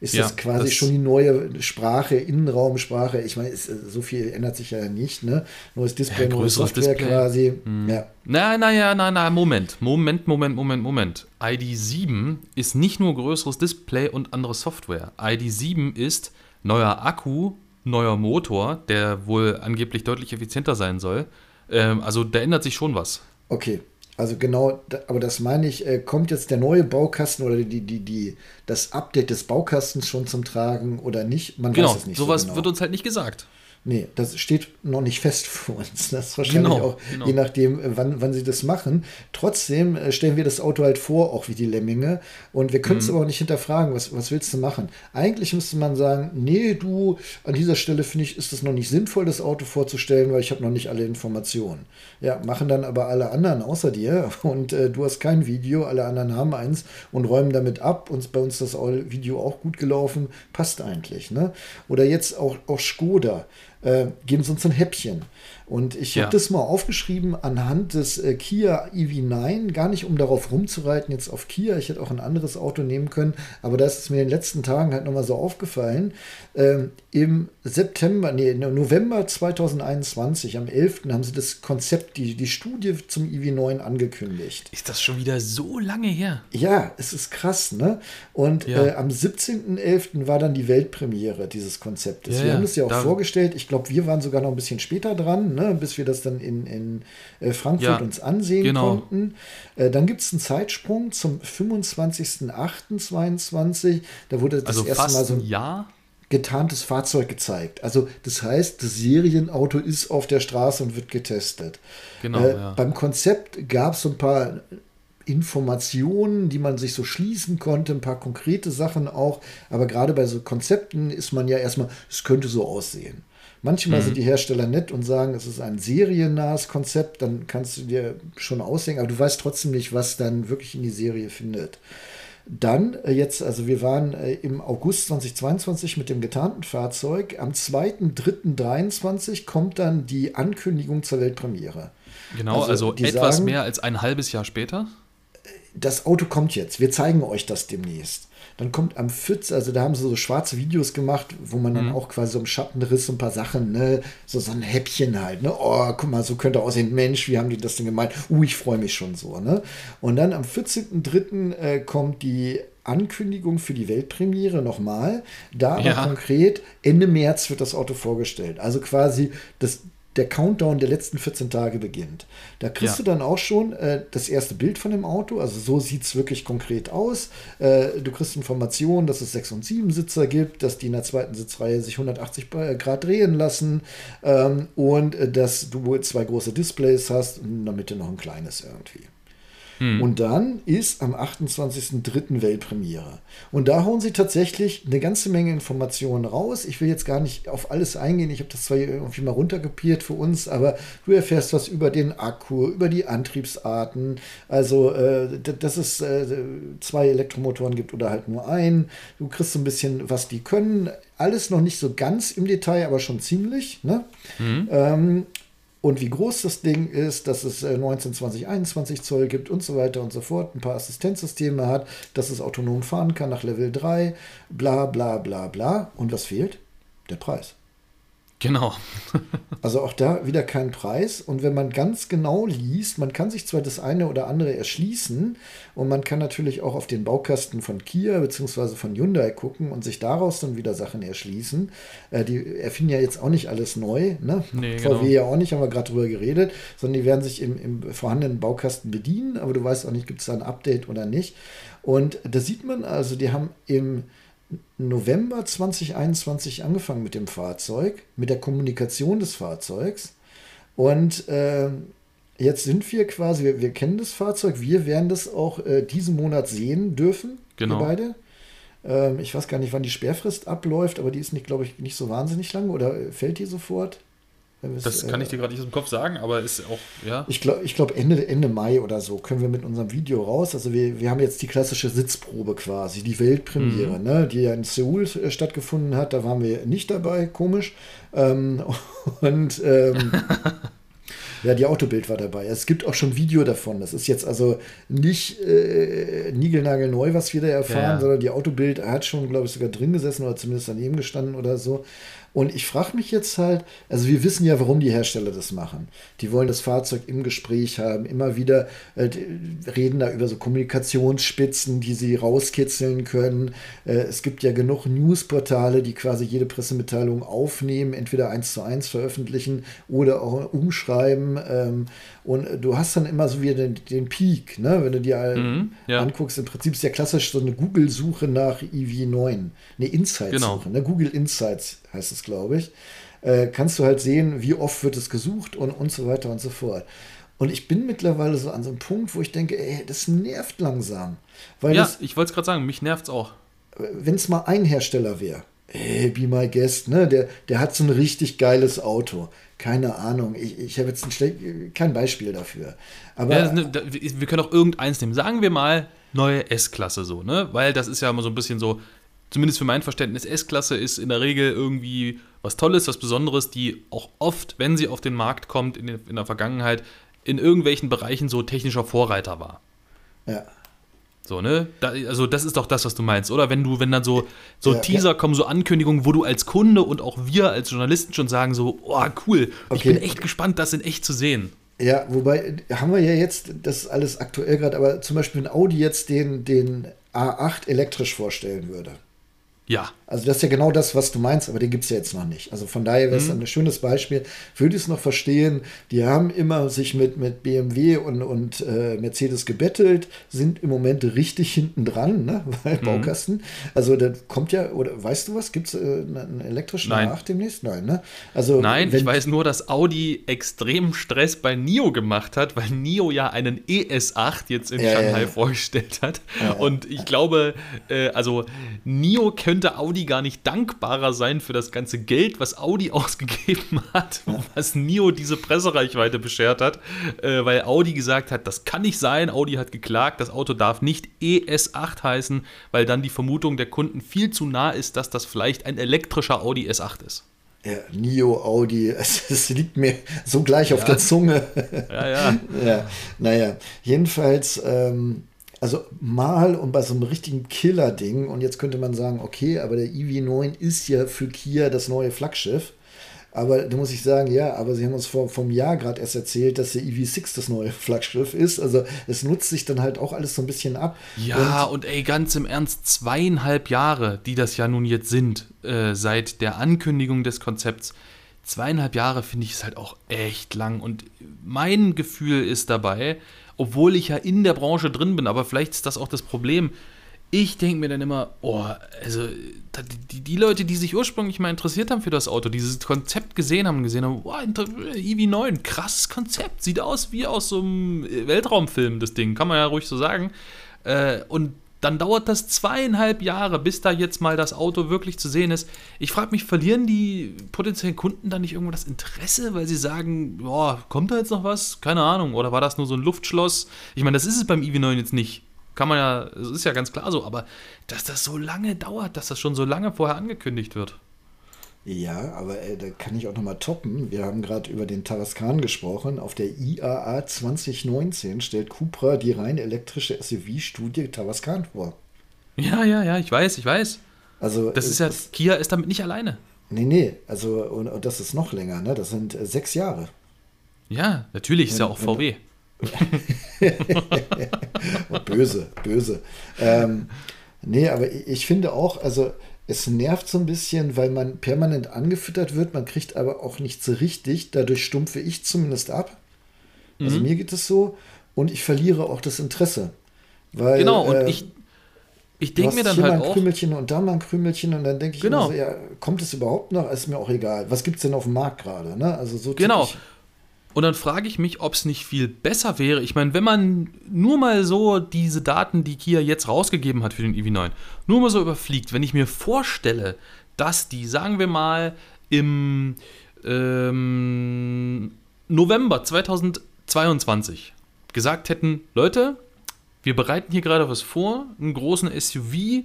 Ist ja, das quasi das schon die neue Sprache, Innenraumsprache. Ich meine, so viel ändert sich ja nicht, ne? Neues Display, ja, neue Software Display. quasi. Hm. Ja. Na, nein, nein, Moment. Moment, Moment, Moment, Moment. ID7 ist nicht nur größeres Display und andere Software. ID7 ist neuer Akku, neuer Motor, der wohl angeblich deutlich effizienter sein soll. Ähm, also da ändert sich schon was. Okay, also genau, aber das meine ich, äh, kommt jetzt der neue Baukasten oder die, die, die, das Update des Baukastens schon zum Tragen oder nicht? Man genau, weiß es nicht. Sowas so genau. wird uns halt nicht gesagt. Nee, das steht noch nicht fest für uns. Das ist wahrscheinlich genau, auch, genau. je nachdem, äh, wann, wann sie das machen. Trotzdem äh, stellen wir das Auto halt vor, auch wie die Lemminge. Und wir können es mhm. aber auch nicht hinterfragen, was, was willst du machen? Eigentlich müsste man sagen, nee, du, an dieser Stelle finde ich, ist es noch nicht sinnvoll, das Auto vorzustellen, weil ich habe noch nicht alle Informationen. Ja, machen dann aber alle anderen außer dir und äh, du hast kein Video, alle anderen haben eins und räumen damit ab. Uns bei uns das Video auch gut gelaufen, passt eigentlich. Ne? Oder jetzt auch, auch Skoda äh, geben sie uns ein Häppchen. Und ich ja. habe das mal aufgeschrieben anhand des äh, Kia EV9, gar nicht um darauf rumzureiten jetzt auf Kia. Ich hätte auch ein anderes Auto nehmen können, aber da ist es mir in den letzten Tagen halt nochmal so aufgefallen. Ähm, Im September, nee, November 2021, am 11. haben sie das Konzept, die, die Studie zum EV9 angekündigt. Ist das schon wieder so lange her? Ja, es ist krass, ne? Und ja. äh, am 17.11. war dann die Weltpremiere dieses Konzeptes. Ja, wir haben es ja auch vorgestellt. Ich glaube, wir waren sogar noch ein bisschen später dran. Ne? Ne, bis wir das dann in, in äh, Frankfurt ja, uns ansehen genau. konnten. Äh, dann gibt es einen Zeitsprung zum 25.08.22. Da wurde das also erste Mal so ein Jahr? getarntes Fahrzeug gezeigt. Also das heißt, das Serienauto ist auf der Straße und wird getestet. Genau, äh, ja. Beim Konzept gab es so ein paar Informationen, die man sich so schließen konnte, ein paar konkrete Sachen auch. Aber gerade bei so Konzepten ist man ja erstmal, es könnte so aussehen. Manchmal mhm. sind die Hersteller nett und sagen, es ist ein seriennahes Konzept, dann kannst du dir schon ausdenken, aber du weißt trotzdem nicht, was dann wirklich in die Serie findet. Dann äh, jetzt, also wir waren äh, im August 2022 mit dem getarnten Fahrzeug. Am 2.3.23 kommt dann die Ankündigung zur Weltpremiere. Genau, also, also etwas sagen, mehr als ein halbes Jahr später. Das Auto kommt jetzt. Wir zeigen euch das demnächst. Dann kommt am 14, also da haben sie so schwarze Videos gemacht, wo man dann mhm. auch quasi so im Schattenriss so ein paar Sachen, ne, so, so ein Häppchen halt, ne, oh, guck mal, so könnte aussehen, Mensch, wie haben die das denn gemeint? Uh, ich freue mich schon so, ne. Und dann am 14.03. Äh, kommt die Ankündigung für die Weltpremiere nochmal. Da ja. konkret Ende März wird das Auto vorgestellt. Also quasi das, der Countdown der letzten 14 Tage beginnt. Da kriegst ja. du dann auch schon äh, das erste Bild von dem Auto. Also so sieht es wirklich konkret aus. Äh, du kriegst Informationen, dass es 6 und 7 Sitzer gibt, dass die in der zweiten Sitzreihe sich 180 Grad drehen lassen ähm, und äh, dass du zwei große Displays hast und in der Mitte noch ein kleines irgendwie. Mhm. Und dann ist am 28.03. Weltpremiere. Und da hauen sie tatsächlich eine ganze Menge Informationen raus. Ich will jetzt gar nicht auf alles eingehen. Ich habe das zwar irgendwie mal runtergepiert für uns, aber du erfährst was über den Akku, über die Antriebsarten. Also, äh, dass es äh, zwei Elektromotoren gibt oder halt nur einen. Du kriegst so ein bisschen, was die können. Alles noch nicht so ganz im Detail, aber schon ziemlich. Ne? Mhm. Ähm, und wie groß das Ding ist, dass es 19, 20, 21 Zoll gibt und so weiter und so fort, ein paar Assistenzsysteme hat, dass es autonom fahren kann nach Level 3, bla bla bla bla. Und was fehlt? Der Preis. Genau. also auch da wieder kein Preis. Und wenn man ganz genau liest, man kann sich zwar das eine oder andere erschließen und man kann natürlich auch auf den Baukasten von Kia bzw. von Hyundai gucken und sich daraus dann wieder Sachen erschließen. Äh, die erfinden ja jetzt auch nicht alles neu. Ne? Nee, VW genau. ja auch nicht, haben wir gerade drüber geredet, sondern die werden sich im, im vorhandenen Baukasten bedienen, aber du weißt auch nicht, gibt es da ein Update oder nicht. Und da sieht man also, die haben im November 2021 angefangen mit dem Fahrzeug, mit der Kommunikation des Fahrzeugs. Und äh, jetzt sind wir quasi, wir, wir, kennen das Fahrzeug, wir werden das auch äh, diesen Monat sehen dürfen, genau. wir beide. Ähm, ich weiß gar nicht, wann die Sperrfrist abläuft, aber die ist nicht, glaube ich, nicht so wahnsinnig lang oder fällt die sofort? Das kann ich dir gerade nicht aus dem Kopf sagen, aber ist auch, ja. Ich glaube, ich glaub Ende, Ende Mai oder so können wir mit unserem Video raus. Also wir, wir haben jetzt die klassische Sitzprobe quasi, die Weltpremiere, mhm. ne, die ja in Seoul äh, stattgefunden hat. Da waren wir nicht dabei, komisch. Ähm, und ähm, ja, die Autobild war dabei. Es gibt auch schon Video davon. Das ist jetzt also nicht äh, niegelnagelneu, was wir da erfahren, ja. sondern die Autobild hat schon, glaube ich, sogar drin gesessen oder zumindest daneben gestanden oder so. Und ich frage mich jetzt halt, also wir wissen ja, warum die Hersteller das machen. Die wollen das Fahrzeug im Gespräch haben, immer wieder äh, reden da über so Kommunikationsspitzen, die sie rauskitzeln können. Äh, es gibt ja genug Newsportale, die quasi jede Pressemitteilung aufnehmen, entweder eins zu eins veröffentlichen oder auch umschreiben. Ähm, und du hast dann immer so wie den, den Peak, ne? wenn du dir mhm, ja. anguckst. Im Prinzip ist ja klassisch so eine Google-Suche nach EV9, eine Insights-Suche, genau. ne? Google Insights heißt es, glaube ich. Äh, kannst du halt sehen, wie oft wird es gesucht und, und so weiter und so fort. Und ich bin mittlerweile so an so einem Punkt, wo ich denke, ey, das nervt langsam. Weil ja, das, ich wollte es gerade sagen, mich nervt es auch. Wenn es mal ein Hersteller wäre, ey, be my guest, ne? Der, der hat so ein richtig geiles Auto. Keine Ahnung, ich, ich habe jetzt ein kein Beispiel dafür. Aber ja, ne, wir können auch irgendeins nehmen. Sagen wir mal neue S-Klasse so, ne? Weil das ist ja immer so ein bisschen so, zumindest für mein Verständnis, S-Klasse ist in der Regel irgendwie was Tolles, was Besonderes, die auch oft, wenn sie auf den Markt kommt, in, in der Vergangenheit, in irgendwelchen Bereichen so technischer Vorreiter war. Ja. So, ne? Da, also, das ist doch das, was du meinst, oder? Wenn du, wenn dann so, so ja, Teaser ja. kommen, so Ankündigungen, wo du als Kunde und auch wir als Journalisten schon sagen, so, oh, cool, okay. ich bin echt gespannt, das in echt zu sehen. Ja, wobei haben wir ja jetzt, das ist alles aktuell gerade, aber zum Beispiel, wenn Audi jetzt den, den A8 elektrisch vorstellen würde. Ja. Also das ist ja genau das, was du meinst, aber den gibt es ja jetzt noch nicht. Also von daher wäre es mhm. ein schönes Beispiel. Würde ich es noch verstehen, die haben immer sich mit, mit BMW und, und äh, Mercedes gebettelt, sind im Moment richtig hinten dran, ne? Weil mhm. Baukasten. Also da kommt ja, oder weißt du was, gibt es äh, einen elektrischen Nein. nach demnächst? Nein, ne? Also, Nein, ich weiß nur, dass Audi extremen Stress bei NIO gemacht hat, weil NIO ja einen ES8 jetzt in ja, Shanghai ja. vorgestellt hat. Und ich glaube, äh, also NIO könnte Audi Audi gar nicht dankbarer sein für das ganze Geld, was Audi ausgegeben hat, was NIO diese Pressereichweite beschert hat, äh, weil Audi gesagt hat, das kann nicht sein. Audi hat geklagt, das Auto darf nicht ES8 heißen, weil dann die Vermutung der Kunden viel zu nah ist, dass das vielleicht ein elektrischer Audi S8 ist. Ja, Nio, Audi, es, es, liegt mir so gleich ja. auf der Zunge. Ja, ja. ja naja, jedenfalls, ähm, also mal und bei so einem richtigen Killer-Ding, und jetzt könnte man sagen, okay, aber der EV9 ist ja für Kia das neue Flaggschiff. Aber da muss ich sagen, ja, aber sie haben uns vor vom Jahr gerade erst erzählt, dass der EV6 das neue Flaggschiff ist. Also es nutzt sich dann halt auch alles so ein bisschen ab. Ja, und, und ey, ganz im Ernst, zweieinhalb Jahre, die das ja nun jetzt sind, äh, seit der Ankündigung des Konzepts. Zweieinhalb Jahre finde ich es halt auch echt lang. Und mein Gefühl ist dabei, obwohl ich ja in der Branche drin bin, aber vielleicht ist das auch das Problem. ich denke mir dann immer, oh, also die, die, Leute, die sich ursprünglich mal interessiert haben für das Auto, dieses Konzept gesehen haben, gesehen haben, wow, EV9, krasses Konzept, sieht aus wie aus so einem Weltraumfilm, das Ding, kann man ja ruhig so sagen. Äh, und dann dauert das zweieinhalb Jahre, bis da jetzt mal das Auto wirklich zu sehen ist. Ich frage mich, verlieren die potenziellen Kunden dann nicht irgendwo das Interesse, weil sie sagen, boah, kommt da jetzt noch was? Keine Ahnung. Oder war das nur so ein Luftschloss? Ich meine, das ist es beim EV9 jetzt nicht. Kann man ja, es ist ja ganz klar so, aber dass das so lange dauert, dass das schon so lange vorher angekündigt wird. Ja, aber äh, da kann ich auch nochmal toppen. Wir haben gerade über den Tarascan gesprochen. Auf der IAA 2019 stellt Cupra die rein elektrische SUV-Studie Tarascan vor. Ja, ja, ja, ich weiß, ich weiß. Also, das ist ja, das, Kia ist damit nicht alleine. Nee, nee, also, und, und das ist noch länger, ne? Das sind äh, sechs Jahre. Ja, natürlich wenn, ist ja auch VW. böse, böse. Ähm, nee, aber ich finde auch, also es nervt so ein bisschen, weil man permanent angefüttert wird, man kriegt aber auch nichts so richtig. Dadurch stumpfe ich zumindest ab. Also mhm. mir geht es so und ich verliere auch das Interesse. Weil, genau, und äh, ich, ich denke mir dann hier halt mal ein Krümelchen und da mal ein Krümelchen und dann denke ich genau. so, ja, kommt es überhaupt noch? Ist mir auch egal. Was gibt es denn auf dem Markt gerade? Ne? Also so genau. Und dann frage ich mich, ob es nicht viel besser wäre. Ich meine, wenn man nur mal so diese Daten, die Kia jetzt rausgegeben hat für den EV9, nur mal so überfliegt, wenn ich mir vorstelle, dass die, sagen wir mal, im ähm, November 2022 gesagt hätten, Leute, wir bereiten hier gerade was vor, einen großen SUV,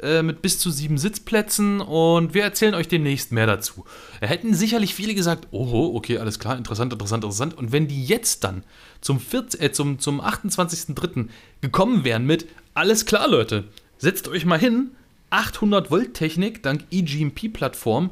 äh, mit bis zu sieben Sitzplätzen und wir erzählen euch demnächst mehr dazu. Da hätten sicherlich viele gesagt, oh, okay, alles klar, interessant, interessant, interessant. Und wenn die jetzt dann zum, äh, zum, zum 28.03. gekommen wären mit, alles klar, Leute, setzt euch mal hin, 800 Volt Technik dank eGMP-Plattform,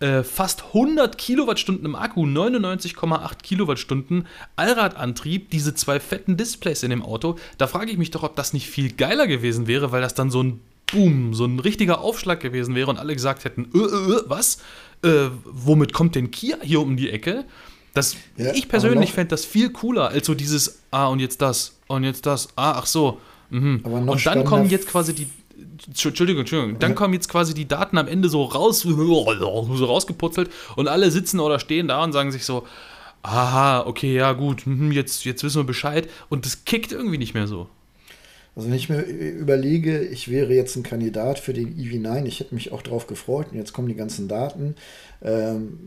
äh, fast 100 Kilowattstunden im Akku, 99,8 Kilowattstunden, Allradantrieb, diese zwei fetten Displays in dem Auto. Da frage ich mich doch, ob das nicht viel geiler gewesen wäre, weil das dann so ein boom, so ein richtiger Aufschlag gewesen wäre und alle gesagt hätten, äh, äh, äh, was? Äh, womit kommt denn Kia hier um die Ecke? Das, ja, ich persönlich fände das viel cooler als so dieses, ah, und jetzt das, und jetzt das, ah, ach so. Mhm. und dann kommen jetzt quasi die, Entschuldigung, Entschuldigung. Dann kommen jetzt quasi die Daten am Ende so raus, so rausgeputzelt und alle sitzen oder stehen da und sagen sich so, aha, okay, ja gut, mhm, jetzt, jetzt wissen wir Bescheid und das kickt irgendwie nicht mehr so. Also wenn ich mir überlege, ich wäre jetzt ein Kandidat für den EV9, ich hätte mich auch darauf gefreut und jetzt kommen die ganzen Daten. Ähm,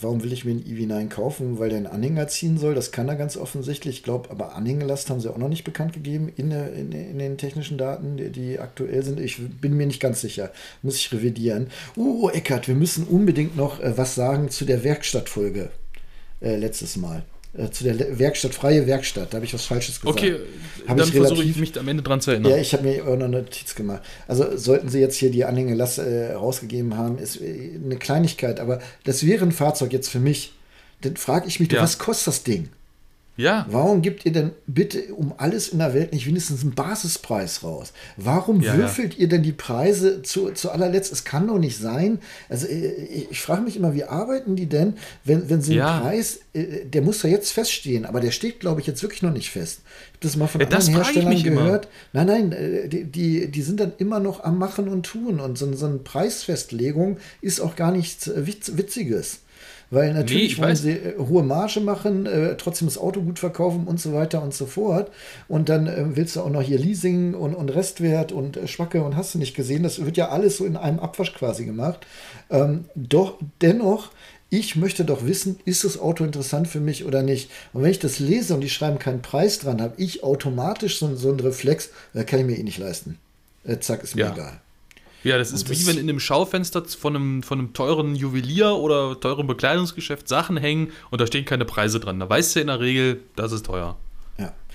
warum will ich mir einen EV9 kaufen? Weil der einen Anhänger ziehen soll, das kann er ganz offensichtlich. Ich glaube, aber Anhängelast haben sie auch noch nicht bekannt gegeben in, in, in den technischen Daten, die, die, aktuell sind. Ich bin mir nicht ganz sicher, muss ich revidieren. Uh, Eckert, wir müssen unbedingt noch äh, was sagen zu der Werkstattfolge äh, letztes Mal. Äh, zu der Werkstatt, freie Werkstatt. Da habe ich was Falsches gesagt. Okay, hab dann versuche ich mich am Ende dran zu erinnern. Ja, ich habe mir auch noch eine Notiz gemacht. Also sollten Sie jetzt hier die Anhänge äh, rausgegeben haben, ist äh, eine Kleinigkeit, aber das wäre ein Fahrzeug jetzt für mich. Dann frage ich mich, ja. was kostet das Ding? Ja. Warum gibt ihr denn bitte um alles in der Welt nicht wenigstens einen Basispreis raus? Warum ja, würfelt ja. ihr denn die Preise zu, zu allerletzt? Es kann doch nicht sein. Also äh, ich frage mich immer, wie arbeiten die denn, wenn, wenn sie ja. einen Preis, äh, der muss ja jetzt feststehen, aber der steht, glaube ich, jetzt wirklich noch nicht fest. Ich habe das mal von ja, anderen Herstellern gehört. Immer. Nein, nein, äh, die, die, die sind dann immer noch am Machen und Tun und so, so eine Preisfestlegung ist auch gar nichts Witziges. Weil natürlich nee, wollen weiß. sie äh, hohe Marge machen, äh, trotzdem das Auto gut verkaufen und so weiter und so fort. Und dann äh, willst du auch noch hier Leasing und, und Restwert und äh, Schwacke und hast du nicht gesehen. Das wird ja alles so in einem Abwasch quasi gemacht. Ähm, doch dennoch ich möchte doch wissen, ist das Auto interessant für mich oder nicht. Und wenn ich das lese und die schreiben keinen Preis dran, habe ich automatisch so, so einen Reflex, äh, kann ich mir eh nicht leisten. Äh, zack, ist mir ja. egal. Ja, das ist das wie wenn in einem Schaufenster von einem, von einem teuren Juwelier oder teuren Bekleidungsgeschäft Sachen hängen und da stehen keine Preise dran. Da weißt du in der Regel, das ist teuer.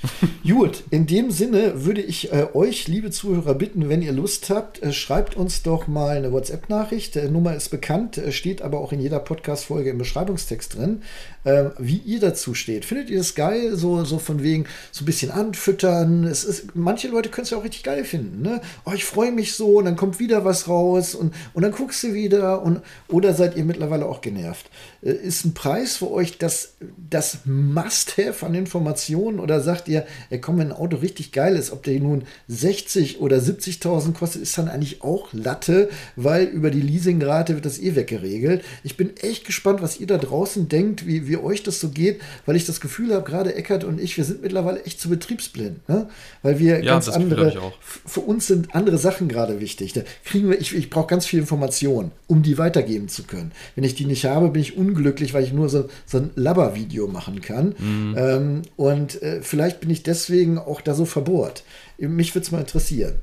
Gut, in dem Sinne würde ich äh, euch, liebe Zuhörer, bitten, wenn ihr Lust habt, äh, schreibt uns doch mal eine WhatsApp-Nachricht. Äh, Nummer ist bekannt, äh, steht aber auch in jeder Podcast-Folge im Beschreibungstext drin, ähm, wie ihr dazu steht. Findet ihr das geil? So, so von wegen so ein bisschen anfüttern. Es ist, manche Leute können es ja auch richtig geil finden. Ne? Oh, ich freue mich so und dann kommt wieder was raus und, und dann guckst du wieder. Und, oder seid ihr mittlerweile auch genervt? Äh, ist ein Preis für euch das, das Must-Have an Informationen oder sagt dir, ey, komm, wenn ein Auto richtig geil ist, ob der nun 60 oder 70.000 kostet, ist dann eigentlich auch Latte, weil über die Leasingrate wird das eh weggeregelt. Ich bin echt gespannt, was ihr da draußen denkt, wie, wie euch das so geht, weil ich das Gefühl habe, gerade Eckert und ich, wir sind mittlerweile echt zu betriebsblind, ne? weil wir ja, ganz andere, für uns sind andere Sachen gerade wichtig. Da kriegen wir, ich, ich brauche ganz viel Information, um die weitergeben zu können. Wenn ich die nicht habe, bin ich unglücklich, weil ich nur so, so ein Labber-Video machen kann. Mhm. Ähm, und äh, vielleicht bin ich deswegen auch da so verbohrt. Mich würde es mal interessieren.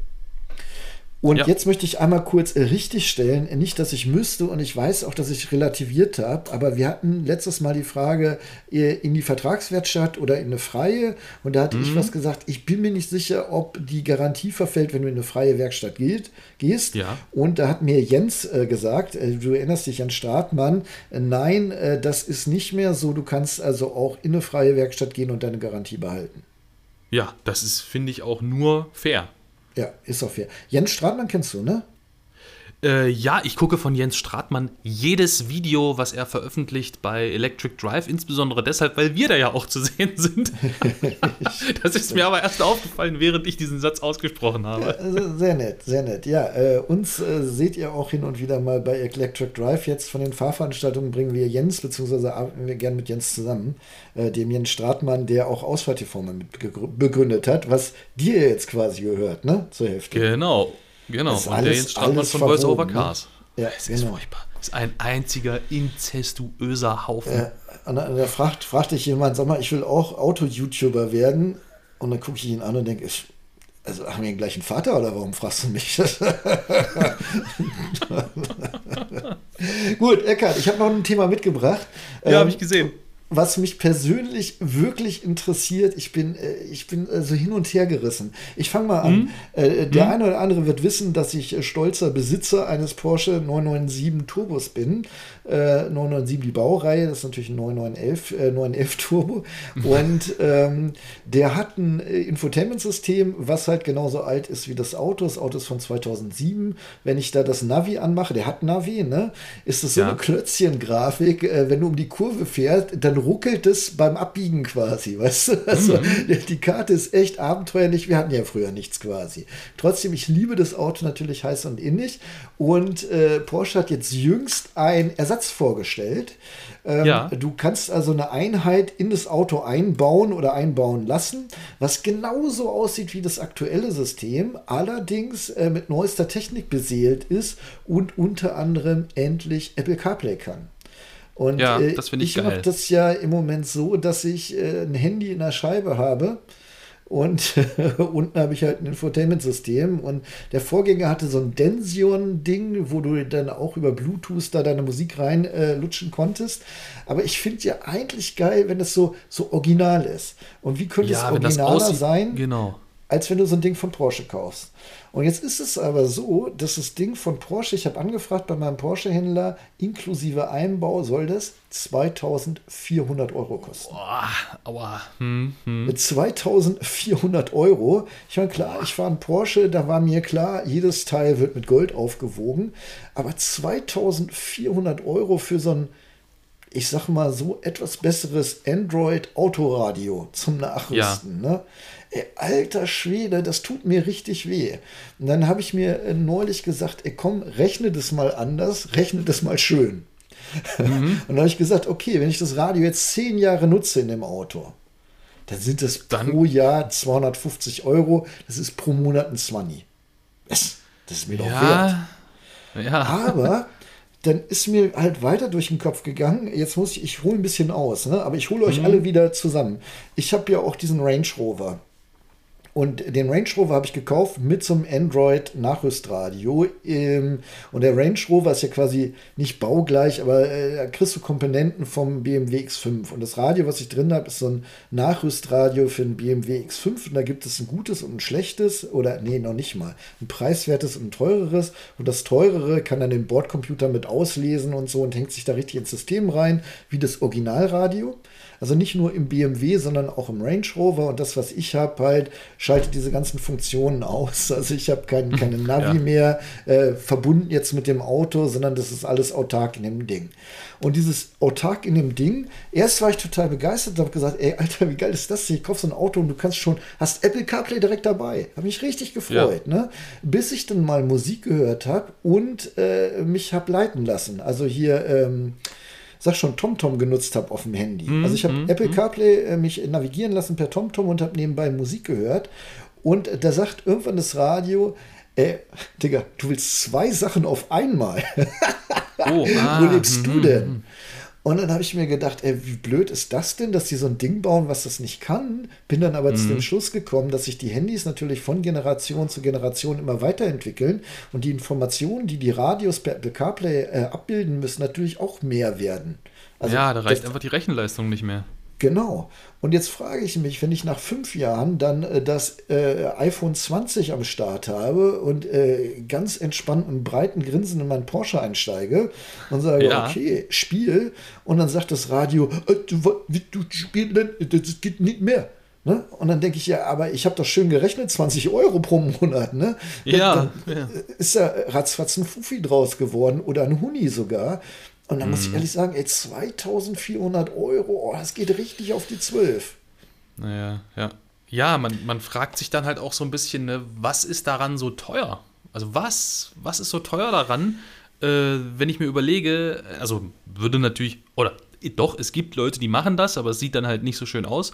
Und ja. jetzt möchte ich einmal kurz äh, richtigstellen, nicht, dass ich müsste und ich weiß auch, dass ich relativiert habe, aber wir hatten letztes Mal die Frage äh, in die Vertragswerkstatt oder in eine freie und da hatte mhm. ich was gesagt, ich bin mir nicht sicher, ob die Garantie verfällt, wenn du in eine freie Werkstatt geht, gehst. Ja. Und da hat mir Jens äh, gesagt, äh, du erinnerst dich an Stratmann, äh, nein, äh, das ist nicht mehr so, du kannst also auch in eine freie Werkstatt gehen und deine Garantie behalten. Ja, das ist, finde ich, auch nur fair. Ja, ist auch fair. Jens Stratmann kennst du, ne? Äh, ja, ich gucke von Jens Stratmann jedes Video, was er veröffentlicht bei Electric Drive, insbesondere deshalb, weil wir da ja auch zu sehen sind. das ist mir aber erst aufgefallen, während ich diesen Satz ausgesprochen habe. Ja, sehr nett, sehr nett. Ja, äh, uns äh, seht ihr auch hin und wieder mal bei Electric Drive. Jetzt von den Fahrveranstaltungen bringen wir Jens, beziehungsweise arbeiten wir gern mit Jens zusammen, äh, dem Jens Stratmann, der auch Ausfahrt TV mit begründet hat, was dir jetzt quasi gehört, ne? Zur Hälfte. Genau. Genau, und alles, der Jens Stratmann von Voice Over Cars. Ne? Ja, es genau. ist furchtbar. Es ist ein einziger inzestuöser Haufen. Ja, und da fragt, fragt dich jemand, sag mal, ich will auch Auto-YouTuber werden. Und dann gucke ich ihn an und denke, ich, also haben wir den gleichen Vater oder warum fragst du mich? Gut, Eckart, ich habe noch ein Thema mitgebracht. Ja, ähm, habe ich gesehen was mich persönlich wirklich interessiert, ich bin, äh, ich bin äh, so hin und her gerissen. Ich fange mal an. Mhm. Äh, der mhm. eine oder andere wird wissen, dass ich stolzer Besitzer eines Porsche 997 Turbos bin. 997 die Baureihe, das ist natürlich ein 9911, 911 Turbo. Und ähm, der hat ein Infotainment-System, was halt genauso alt ist wie das Auto. Das Auto ist von 2007. Wenn ich da das Navi anmache, der hat Navi, ne? Ist das so ja. eine Klötzchen-Grafik. wenn du um die Kurve fährst, dann ruckelt es beim Abbiegen quasi, weißt du? Also mhm. die Karte ist echt abenteuerlich. Wir hatten ja früher nichts quasi. Trotzdem, ich liebe das Auto natürlich heiß und innig. Und äh, Porsche hat jetzt jüngst einen Ersatz vorgestellt. Ähm, ja. Du kannst also eine Einheit in das Auto einbauen oder einbauen lassen, was genauso aussieht wie das aktuelle System, allerdings äh, mit neuester Technik beseelt ist und unter anderem endlich Apple CarPlay kann. Und ja, äh, das ich, ich mache das ja im Moment so, dass ich äh, ein Handy in der Scheibe habe und unten habe ich halt ein Infotainment-System und der Vorgänger hatte so ein Dension-Ding, wo du dann auch über Bluetooth da deine Musik reinlutschen äh, konntest. Aber ich finde ja eigentlich geil, wenn es so, so original ist. Und wie könnte ja, es originaler sein, genau. Als wenn du so ein Ding von Porsche kaufst? Und jetzt ist es aber so, dass das Ding von Porsche, ich habe angefragt bei meinem Porsche-Händler, inklusive Einbau soll das 2400 Euro kosten. Boah, aua. Hm, hm. Mit 2400 Euro. Ich meine, klar, ich fahre einen Porsche, da war mir klar, jedes Teil wird mit Gold aufgewogen. Aber 2400 Euro für so ein ich sag mal so etwas besseres Android-Autoradio zum Nachrüsten. Ja. Ne? ey, alter Schwede, das tut mir richtig weh. Und dann habe ich mir äh, neulich gesagt, ey, komm, rechne das mal anders, rechne das mal schön. Mhm. Und dann habe ich gesagt, okay, wenn ich das Radio jetzt zehn Jahre nutze in dem Auto, dann sind das dann pro Jahr 250 Euro. Das ist pro Monat ein 20. Das, das ist mir doch ja, wert. Ja. Aber dann ist mir halt weiter durch den Kopf gegangen. Jetzt muss ich, ich hole ein bisschen aus, ne? aber ich hole euch mhm. alle wieder zusammen. Ich habe ja auch diesen Range Rover. Und den Range Rover habe ich gekauft mit so einem Android-Nachrüstradio. Ähm, und der Range Rover ist ja quasi nicht baugleich, aber äh, da kriegst du Komponenten vom BMW X5. Und das Radio, was ich drin habe, ist so ein Nachrüstradio für den BMW X5. Und da gibt es ein gutes und ein schlechtes, oder nee, noch nicht mal. Ein preiswertes und ein teureres. Und das teurere kann dann den Bordcomputer mit auslesen und so und hängt sich da richtig ins System rein, wie das Originalradio. Also nicht nur im BMW, sondern auch im Range Rover. Und das, was ich habe, halt schaltet diese ganzen Funktionen aus. Also ich habe kein, keine Navi ja. mehr äh, verbunden jetzt mit dem Auto, sondern das ist alles autark in dem Ding. Und dieses autark in dem Ding, erst war ich total begeistert und habe gesagt, ey, Alter, wie geil ist das hier? Ich kaufe so ein Auto und du kannst schon, hast Apple CarPlay direkt dabei. Habe mich richtig gefreut, ja. ne? Bis ich dann mal Musik gehört habe und äh, mich habe leiten lassen. Also hier, ähm, sag schon, TomTom genutzt habe auf dem Handy. Mm, also ich habe mm, Apple mm. CarPlay äh, mich navigieren lassen per TomTom und habe nebenbei Musik gehört. Und äh, da sagt irgendwann das Radio, äh, Digga, du willst zwei Sachen auf einmal. oh, ah, Wo lebst du mhm, denn? Mhm. Und dann habe ich mir gedacht, ey, wie blöd ist das denn, dass die so ein Ding bauen, was das nicht kann? Bin dann aber mhm. zu dem Schluss gekommen, dass sich die Handys natürlich von Generation zu Generation immer weiterentwickeln und die Informationen, die die Radios per CarPlay äh, abbilden müssen, natürlich auch mehr werden. Also, ja, da reicht einfach die Rechenleistung nicht mehr. Genau. Und jetzt frage ich mich, wenn ich nach fünf Jahren dann äh, das äh, iPhone 20 am Start habe und äh, ganz entspannt und breiten Grinsen in meinen Porsche einsteige und sage, ja. okay, Spiel, und dann sagt das Radio, äh, du, du spielst, das geht nicht mehr. Ne? Und dann denke ich, ja, aber ich habe doch schön gerechnet, 20 Euro pro Monat. Ne? Ja, dann, ja. Ist da ratzfatz ein Fufi draus geworden oder ein Huni sogar. Und dann mhm. muss ich mhm. ehrlich sagen, ey, 2400 Euro, oh, das geht richtig auf die 12. Naja, ja. Ja, man, man fragt sich dann halt auch so ein bisschen, ne, was ist daran so teuer? Also was, was ist so teuer daran, äh, wenn ich mir überlege, also würde natürlich, oder doch, es gibt Leute, die machen das, aber es sieht dann halt nicht so schön aus.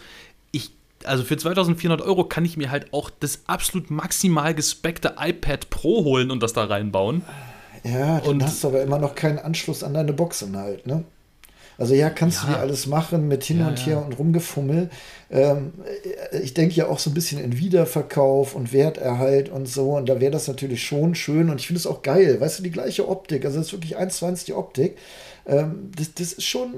Ich, also für 2400 Euro kann ich mir halt auch das absolut maximal gespeckte iPad Pro holen und das da reinbauen. Ja, und hast aber immer noch keinen Anschluss an deine Boxinhalt, ne? Also ja, kannst ja. du dir alles machen mit hin ja, und her und rumgefummel. Ähm, ich denke ja auch so ein bisschen in Wiederverkauf und Werterhalt und so. Und da wäre das natürlich schon schön. Und ich finde es auch geil. Weißt du, die gleiche Optik. Also das ist wirklich eins zu eins die Optik. Ähm, das, das ist schon,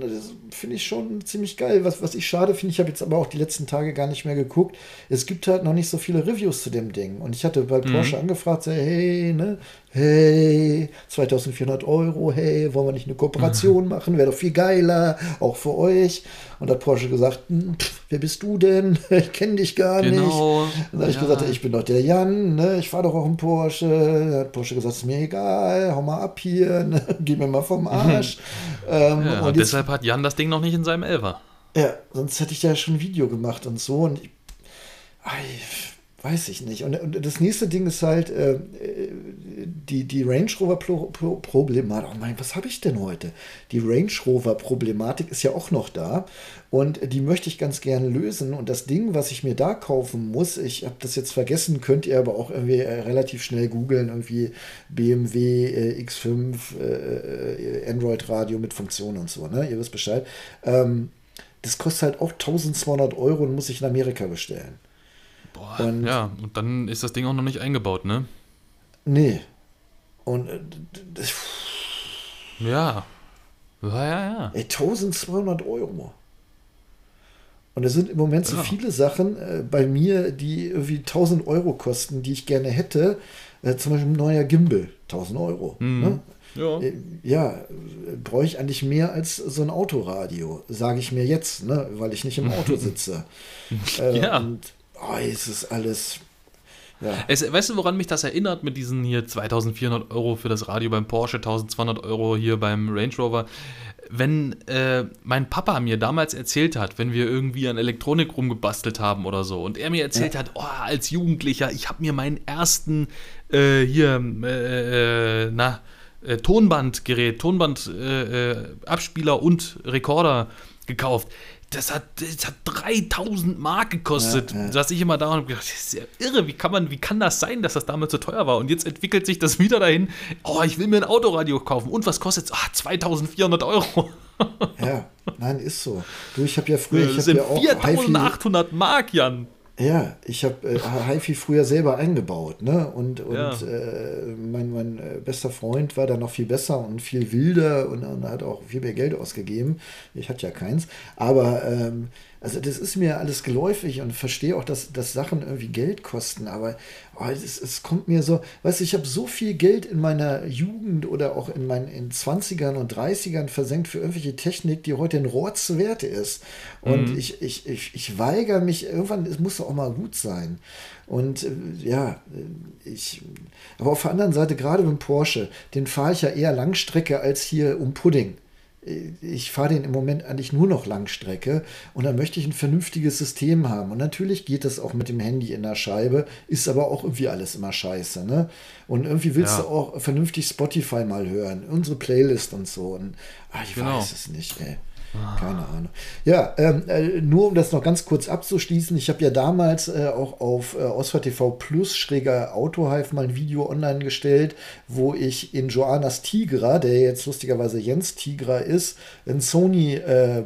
finde ich schon ziemlich geil. Was, was ich schade finde, ich habe jetzt aber auch die letzten Tage gar nicht mehr geguckt. Es gibt halt noch nicht so viele Reviews zu dem Ding. Und ich hatte bei mhm. Porsche angefragt, hey, ne, hey, 2400 Euro, hey, wollen wir nicht eine Kooperation mhm. machen? Wäre doch viel geiler, auch für euch. Und hat Porsche gesagt, hm, pff, wer bist du denn? Ich kenne dich gar genau. nicht. Und dann habe ich gesagt, ich bin doch der Jan, ne? ich fahre doch auch einen Porsche. Da hat Porsche gesagt, ist mir egal, hau mal ab hier, ne? geh mir mal vom Arsch. ähm, ja, und, und jetzt, deshalb hat Jan das Ding noch nicht in seinem Elfer. Ja, sonst hätte ich ja schon ein Video gemacht und so. Und ich, weiß ich nicht. Und, und, das nächste Ding ist halt äh, die, die Range Rover Problematik. Oh mein, was habe ich denn heute? Die Range Rover Problematik ist ja auch noch da und die möchte ich ganz gerne lösen. Und das Ding, was ich mir da kaufen muss, ich habe das jetzt vergessen, könnt ihr aber auch irgendwie äh, relativ schnell googeln, irgendwie BMW äh, X5 äh, Android Radio mit Funktion und so, ne? Ihr wisst Bescheid. Ähm, das kostet halt auch 1200 Euro und muss ich in Amerika bestellen. Boah, und, ja, und dann ist das Ding auch noch nicht eingebaut, ne? Nee. Und äh, ja. Ja, ja, ja. Ey, 1200 Euro. Und es sind im Moment so ja. viele Sachen äh, bei mir, die irgendwie 1000 Euro kosten, die ich gerne hätte. Äh, zum Beispiel ein neuer Gimbal, 1000 Euro. Mhm. Ne? Ja, äh, ja brauche ich eigentlich mehr als so ein Autoradio, sage ich mir jetzt, ne? weil ich nicht im Auto sitze. äh, ja. Und oh, es ist alles. Ja. Es, weißt du, woran mich das erinnert mit diesen hier 2400 Euro für das Radio beim Porsche, 1200 Euro hier beim Range Rover? Wenn äh, mein Papa mir damals erzählt hat, wenn wir irgendwie an Elektronik rumgebastelt haben oder so, und er mir erzählt ja. hat, oh, als Jugendlicher, ich habe mir meinen ersten äh, hier, äh, äh na, äh, Tonbandgerät, Tonbandabspieler äh, und Rekorder gekauft das hat, das hat 3000 Mark gekostet. Ja, ja. Da saß ich immer da und gedacht, das ist ja irre, wie kann, man, wie kann das sein, dass das damals so teuer war? Und jetzt entwickelt sich das wieder dahin, oh, ich will mir ein Autoradio kaufen. Und was kostet es? Ah, 2400 Euro. ja, nein, ist so. Du, ich habe ja früher, ich habe ja auch 4800 Mark, Jan. Ja, ich habe äh, HiFi früher selber eingebaut, ne? Und, und ja. äh, mein, mein äh, bester Freund war da noch viel besser und viel wilder und, und hat auch viel mehr Geld ausgegeben. Ich hatte ja keins. Aber ähm, also das ist mir alles geläufig und verstehe auch, dass, dass Sachen irgendwie Geld kosten, aber oh, es, es kommt mir so, weißt du, ich habe so viel Geld in meiner Jugend oder auch in meinen in 20ern und 30ern versenkt für irgendwelche Technik, die heute ein Rotz wert ist. Und mhm. ich, ich, ich, ich weigere mich, irgendwann, es muss doch auch mal gut sein. Und äh, ja, äh, ich, aber auf der anderen Seite, gerade beim Porsche, den fahre ich ja eher Langstrecke als hier um Pudding ich fahre den im Moment eigentlich nur noch Langstrecke und dann möchte ich ein vernünftiges System haben. Und natürlich geht das auch mit dem Handy in der Scheibe, ist aber auch irgendwie alles immer scheiße. Ne? Und irgendwie willst ja. du auch vernünftig Spotify mal hören, unsere Playlist und so. Und ach, ich genau. weiß es nicht, ey. Keine Ahnung. Ja, ähm, äh, nur um das noch ganz kurz abzuschließen, ich habe ja damals äh, auch auf äh, Ausfahrt TV Plus schräger Autohive mal ein Video online gestellt, wo ich in Joannas Tigra, der jetzt lustigerweise Jens Tigra ist, ein Sony äh,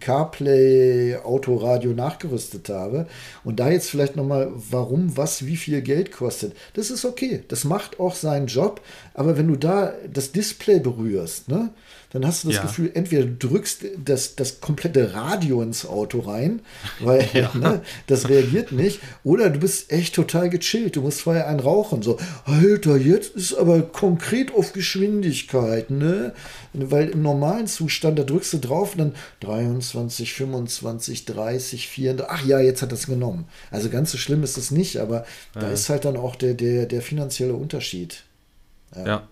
CarPlay Autoradio nachgerüstet habe. Und da jetzt vielleicht nochmal, warum, was, wie viel Geld kostet. Das ist okay, das macht auch seinen Job, aber wenn du da das Display berührst, ne? Dann hast du das ja. Gefühl, entweder du drückst das, das komplette Radio ins Auto rein, weil ja. ne, das reagiert nicht, oder du bist echt total gechillt. Du musst vorher einen rauchen. So, Alter, jetzt ist aber konkret auf Geschwindigkeit, ne? Weil im normalen Zustand, da drückst du drauf und dann 23, 25, 30, 34. Ach ja, jetzt hat das genommen. Also ganz so schlimm ist es nicht, aber ja. da ist halt dann auch der, der, der finanzielle Unterschied. ja.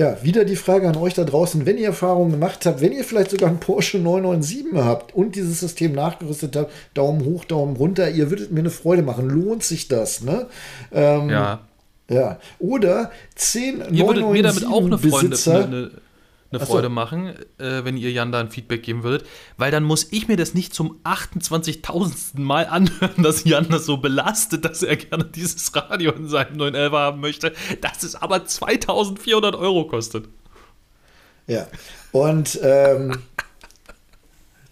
Ja, wieder die Frage an euch da draußen, wenn ihr Erfahrungen gemacht habt, wenn ihr vielleicht sogar einen Porsche 997 habt und dieses System nachgerüstet habt, Daumen hoch, Daumen runter, ihr würdet mir eine Freude machen. Lohnt sich das, ne? Ähm, ja. Ja. Oder 10 Ihr würdet mir damit auch eine Freude, eine, eine, eine Freude so. machen, äh, wenn ihr Jan da ein Feedback geben würdet, weil dann muss ich mir das nicht zum 28.000. Mal anhören, dass Jan das so belastet, dass er gerne dieses Radio in seinem 911 haben möchte, dass es aber 2.400 Euro kostet. Ja, und ähm,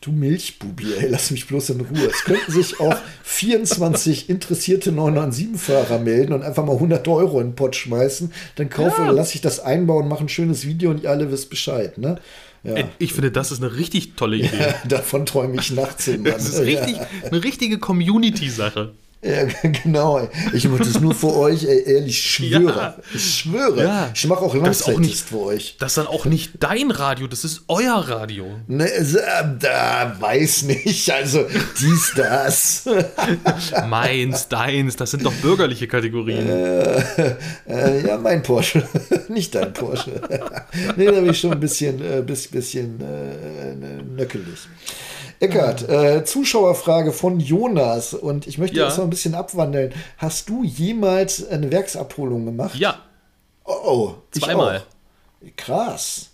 Du Milchbubi, ey, lass mich bloß in Ruhe. Es könnten sich auch 24 interessierte 997-Fahrer melden und einfach mal 100 Euro in den Pott schmeißen. Dann kaufe ja. lasse ich das einbauen, mache ein schönes Video und ihr alle wisst Bescheid. Ne? Ja. Ich finde, das ist eine richtig tolle Idee. Ja, davon träume ich nachts hin. Das ist richtig, eine richtige Community-Sache. Ja, genau. Ich mache das nur für euch, ey, ehrlich, ich schwöre. Ja. Ich schwöre. Ja. Ich mache auch Langzeitdienst für euch. Das ist dann auch nicht dein Radio, das ist euer Radio. Ne, äh, da weiß nicht. Also dies, das. Meins, deins, das sind doch bürgerliche Kategorien. Äh, äh, ja, mein Porsche. nicht dein Porsche. nee, da bin ich schon ein bisschen, äh, bisschen, bisschen äh, nöckelig. Eckart, äh, Zuschauerfrage von Jonas und ich möchte ja. das noch ein bisschen abwandeln. Hast du jemals eine Werksabholung gemacht? Ja. Oh, oh zweimal. Krass.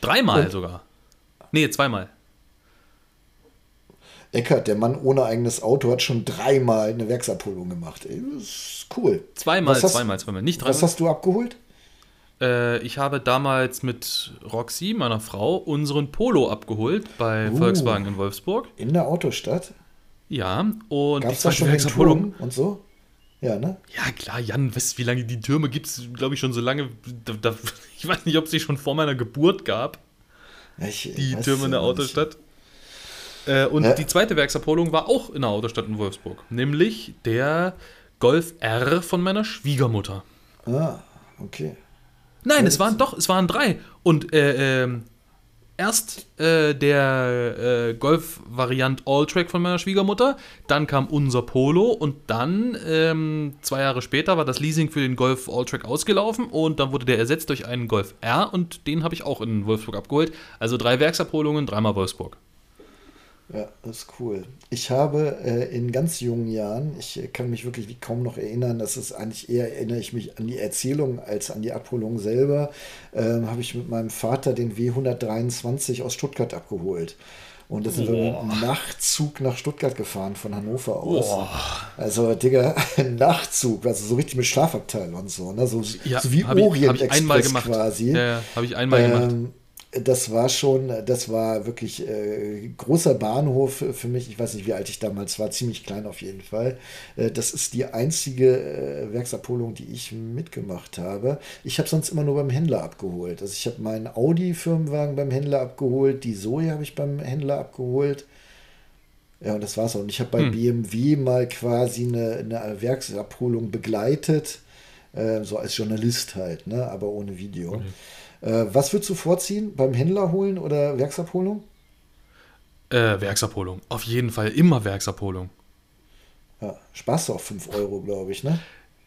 Dreimal und, sogar. Nee, zweimal. Eckart, der Mann ohne eigenes Auto, hat schon dreimal eine Werksabholung gemacht. Ey, das ist cool. Zweimal, hast, zweimal, zweimal. Nicht dreimal. Was hast du abgeholt? Äh, ich habe damals mit Roxy, meiner Frau, unseren Polo abgeholt bei uh, Volkswagen in Wolfsburg. In der Autostadt? Ja, und Gab es da schon Turm und so? Ja, ne? Ja, klar, Jan, weißt wie lange die Türme gibt es, glaube ich, schon so lange. Da, da, ich weiß nicht, ob es sie schon vor meiner Geburt gab. Ich, die Türme in der Autostadt. Äh, und ja. die zweite Werksabholung war auch in der Autostadt in Wolfsburg. Nämlich der Golf R von meiner Schwiegermutter. Ah, okay. Nein, es waren doch, es waren drei. Und äh, äh, erst äh, der äh, Golf-Variant All-Track von meiner Schwiegermutter, dann kam unser Polo und dann, ähm, zwei Jahre später, war das Leasing für den Golf All-Track ausgelaufen und dann wurde der ersetzt durch einen Golf R und den habe ich auch in Wolfsburg abgeholt. Also drei Werksabholungen, dreimal Wolfsburg. Ja, das ist cool. Ich habe äh, in ganz jungen Jahren, ich äh, kann mich wirklich kaum noch erinnern, das ist eigentlich eher erinnere ich mich an die Erzählung als an die Abholung selber, äh, habe ich mit meinem Vater den W123 aus Stuttgart abgeholt. Und da sind wir mit einem Nachtzug nach Stuttgart gefahren von Hannover aus. Oh. Also, Digga, ein Nachtzug, also so richtig mit Schlafabteil und so. Ne? So, ja, so wie Orient ich, Express quasi. Ja, ja habe ich einmal ähm, gemacht das war schon, das war wirklich äh, großer Bahnhof für mich. Ich weiß nicht, wie alt ich damals war, ziemlich klein auf jeden Fall. Äh, das ist die einzige äh, Werksabholung, die ich mitgemacht habe. Ich habe sonst immer nur beim Händler abgeholt. Also ich habe meinen Audi-Firmenwagen beim Händler abgeholt, die Zoe habe ich beim Händler abgeholt. Ja, und das war's auch. Und ich habe bei hm. BMW mal quasi eine, eine Werksabholung begleitet, äh, so als Journalist halt, ne? aber ohne Video. Okay. Äh, was würdest du vorziehen? Beim Händler holen oder Werksabholung? Äh, Werksabholung. Auf jeden Fall immer Werksabholung. Ja, Spaß auf 5 Euro, glaube ich, ne?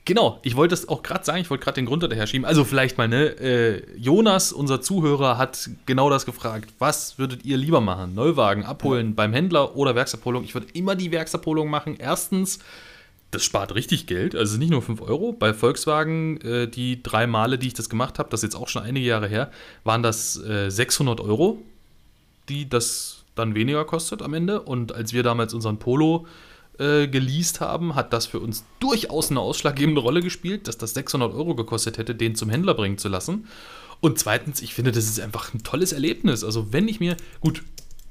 Genau, ich wollte das auch gerade sagen, ich wollte gerade den Grund daher schieben. Also vielleicht mal, ne, äh, Jonas, unser Zuhörer, hat genau das gefragt. Was würdet ihr lieber machen? Neuwagen abholen beim Händler oder Werksabholung? Ich würde immer die Werksabholung machen. Erstens, das spart richtig Geld. Also nicht nur 5 Euro. Bei Volkswagen, äh, die drei Male, die ich das gemacht habe, das ist jetzt auch schon einige Jahre her, waren das äh, 600 Euro, die das dann weniger kostet am Ende. Und als wir damals unseren Polo äh, geleast haben, hat das für uns durchaus eine ausschlaggebende Rolle gespielt, dass das 600 Euro gekostet hätte, den zum Händler bringen zu lassen. Und zweitens, ich finde, das ist einfach ein tolles Erlebnis. Also wenn ich mir, gut,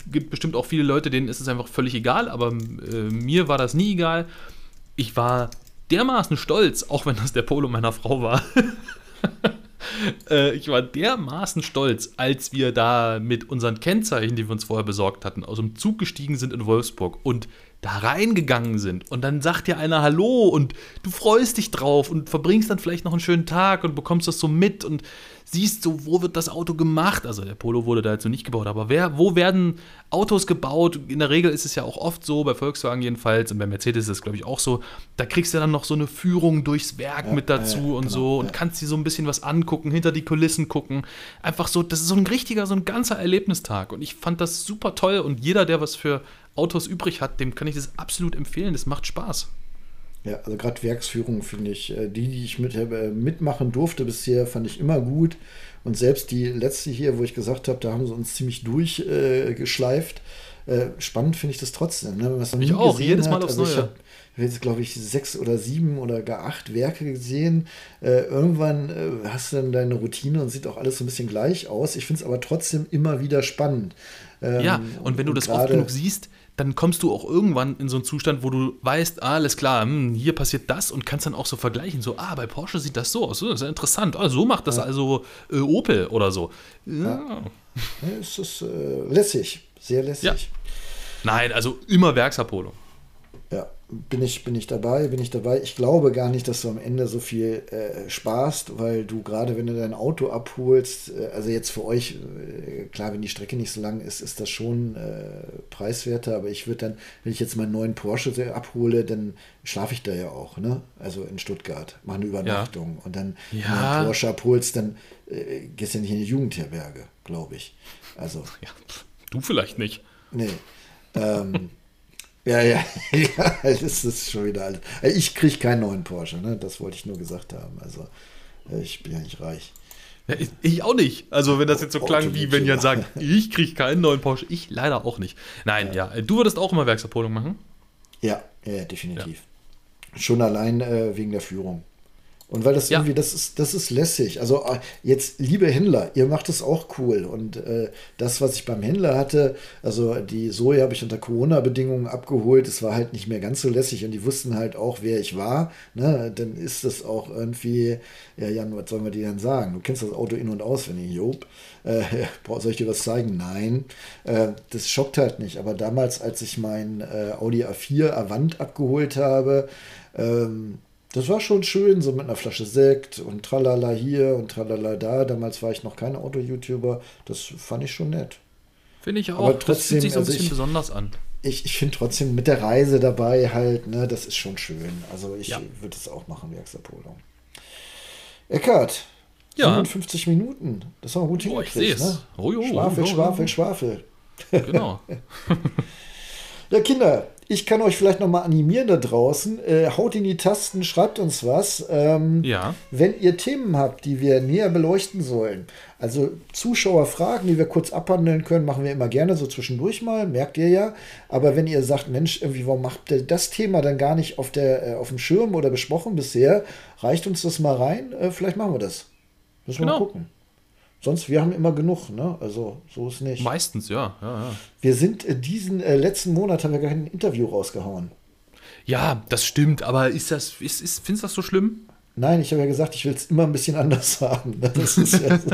gibt bestimmt auch viele Leute, denen ist es einfach völlig egal, aber äh, mir war das nie egal. Ich war dermaßen stolz, auch wenn das der Polo meiner Frau war. äh, ich war dermaßen stolz, als wir da mit unseren Kennzeichen, die wir uns vorher besorgt hatten, aus dem Zug gestiegen sind in Wolfsburg und da reingegangen sind und dann sagt dir einer Hallo und du freust dich drauf und verbringst dann vielleicht noch einen schönen Tag und bekommst das so mit und siehst so, wo wird das Auto gemacht? Also der Polo wurde da jetzt noch nicht gebaut, aber wer, wo werden Autos gebaut? In der Regel ist es ja auch oft so, bei Volkswagen jedenfalls und bei Mercedes ist es glaube ich auch so, da kriegst du dann noch so eine Führung durchs Werk ja, mit dazu ja, und genau, so und ja. kannst dir so ein bisschen was angucken, hinter die Kulissen gucken. Einfach so, das ist so ein richtiger, so ein ganzer Erlebnistag und ich fand das super toll und jeder, der was für Autos übrig hat, dem kann ich das absolut empfehlen. Das macht Spaß. Ja, also gerade Werksführung finde ich, äh, die, die ich mit, äh, mitmachen durfte bisher, fand ich immer gut. Und selbst die letzte hier, wo ich gesagt habe, da haben sie uns ziemlich durchgeschleift. Äh, spannend finde ich das trotzdem. Ne? Was ich auch, jedes Mal hat. aufs also Neue. Ich habe jetzt, glaube ich, sechs oder sieben oder gar acht Werke gesehen. Äh, irgendwann äh, hast du dann deine Routine und sieht auch alles so ein bisschen gleich aus. Ich finde es aber trotzdem immer wieder spannend. Ähm, ja, und wenn du das oft genug siehst, dann kommst du auch irgendwann in so einen Zustand, wo du weißt, ah, alles klar, hm, hier passiert das und kannst dann auch so vergleichen, so, ah, bei Porsche sieht das so aus, das ist ja interessant, ah, so macht das ja. also äh, Opel oder so. Ja. ja. es ist äh, lässig, sehr lässig. Ja. Nein, also immer Werksabholung. Bin ich, bin ich dabei, bin ich dabei. Ich glaube gar nicht, dass du am Ende so viel äh, sparst, weil du gerade, wenn du dein Auto abholst, äh, also jetzt für euch, äh, klar, wenn die Strecke nicht so lang ist, ist das schon äh, preiswerter, aber ich würde dann, wenn ich jetzt meinen neuen Porsche abhole, dann schlafe ich da ja auch, ne? Also in Stuttgart, mache eine Übernachtung ja. und dann, ja. wenn du einen Porsche abholst, dann äh, gehst du ja nicht in die Jugendherberge, glaube ich. Also. Ja, du vielleicht nicht. Nee. Ähm, Ja, ja, ja, das ist schon wieder alles. Ich kriege keinen neuen Porsche, ne? das wollte ich nur gesagt haben. Also, ich bin ja nicht reich. Ja, ich auch nicht. Also, wenn das jetzt so klang, wie wenn Jan sagt, ich kriege keinen neuen Porsche, ich leider auch nicht. Nein, ja. ja. Du würdest auch immer Werksabholung machen? Ja, ja, definitiv. Schon allein äh, wegen der Führung. Und weil das ja. irgendwie, das ist, das ist lässig. Also äh, jetzt, liebe Händler, ihr macht es auch cool. Und äh, das, was ich beim Händler hatte, also die Soja habe ich unter Corona-Bedingungen abgeholt, es war halt nicht mehr ganz so lässig und die wussten halt auch, wer ich war. Ne? Dann ist das auch irgendwie, ja Jan, was sollen wir dir denn sagen? Du kennst das Auto in- und auswendig, Job. Äh, soll ich dir was zeigen? Nein. Äh, das schockt halt nicht. Aber damals, als ich mein äh, Audi A4 Avant abgeholt habe, ähm, das war schon schön, so mit einer Flasche Sekt und tralala hier und tralala da. Damals war ich noch kein Auto-YouTuber. Das fand ich schon nett. Finde ich auch. Aber trotzdem, das fühlt sich so ein also bisschen ich, besonders an. Ich, ich finde trotzdem mit der Reise dabei halt, ne, das ist schon schön. Also ich ja. würde es auch machen, Werksabholung. Eckart, ja. 57 Minuten. Das haben wir gut oh, hingekriegt. Ne? Oh, jo, Schwafel, oh, Schwafel, Schwafel. Genau. ja, Kinder, ich kann euch vielleicht noch mal animieren da draußen. Äh, haut in die Tasten, schreibt uns was. Ähm, ja. Wenn ihr Themen habt, die wir näher beleuchten sollen, also Zuschauerfragen, die wir kurz abhandeln können, machen wir immer gerne so zwischendurch mal, merkt ihr ja. Aber wenn ihr sagt, Mensch, irgendwie, warum macht ihr das Thema dann gar nicht auf, der, äh, auf dem Schirm oder besprochen bisher, reicht uns das mal rein. Äh, vielleicht machen wir das. Müssen wir genau. mal gucken. Sonst, wir haben immer genug, ne? Also, so ist nicht. Meistens, ja. ja, ja. Wir sind äh, diesen äh, letzten Monat haben wir gar kein Interview rausgehauen. Ja, das stimmt, aber ist das, ist, ist, findest du das so schlimm? Nein, ich habe ja gesagt, ich will es immer ein bisschen anders haben. Das ist ja so.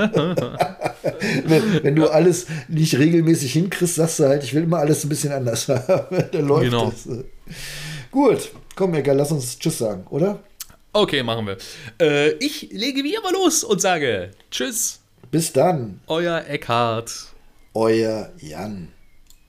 wenn, wenn, du alles nicht regelmäßig hinkriegst, sagst du halt, ich will immer alles ein bisschen anders haben. Dann läuft genau. das. Gut, komm, egal, lass uns Tschüss sagen, oder? Okay, machen wir. Äh, ich lege wie immer los und sage Tschüss. Bis dann. Euer Eckhart. Euer Jan.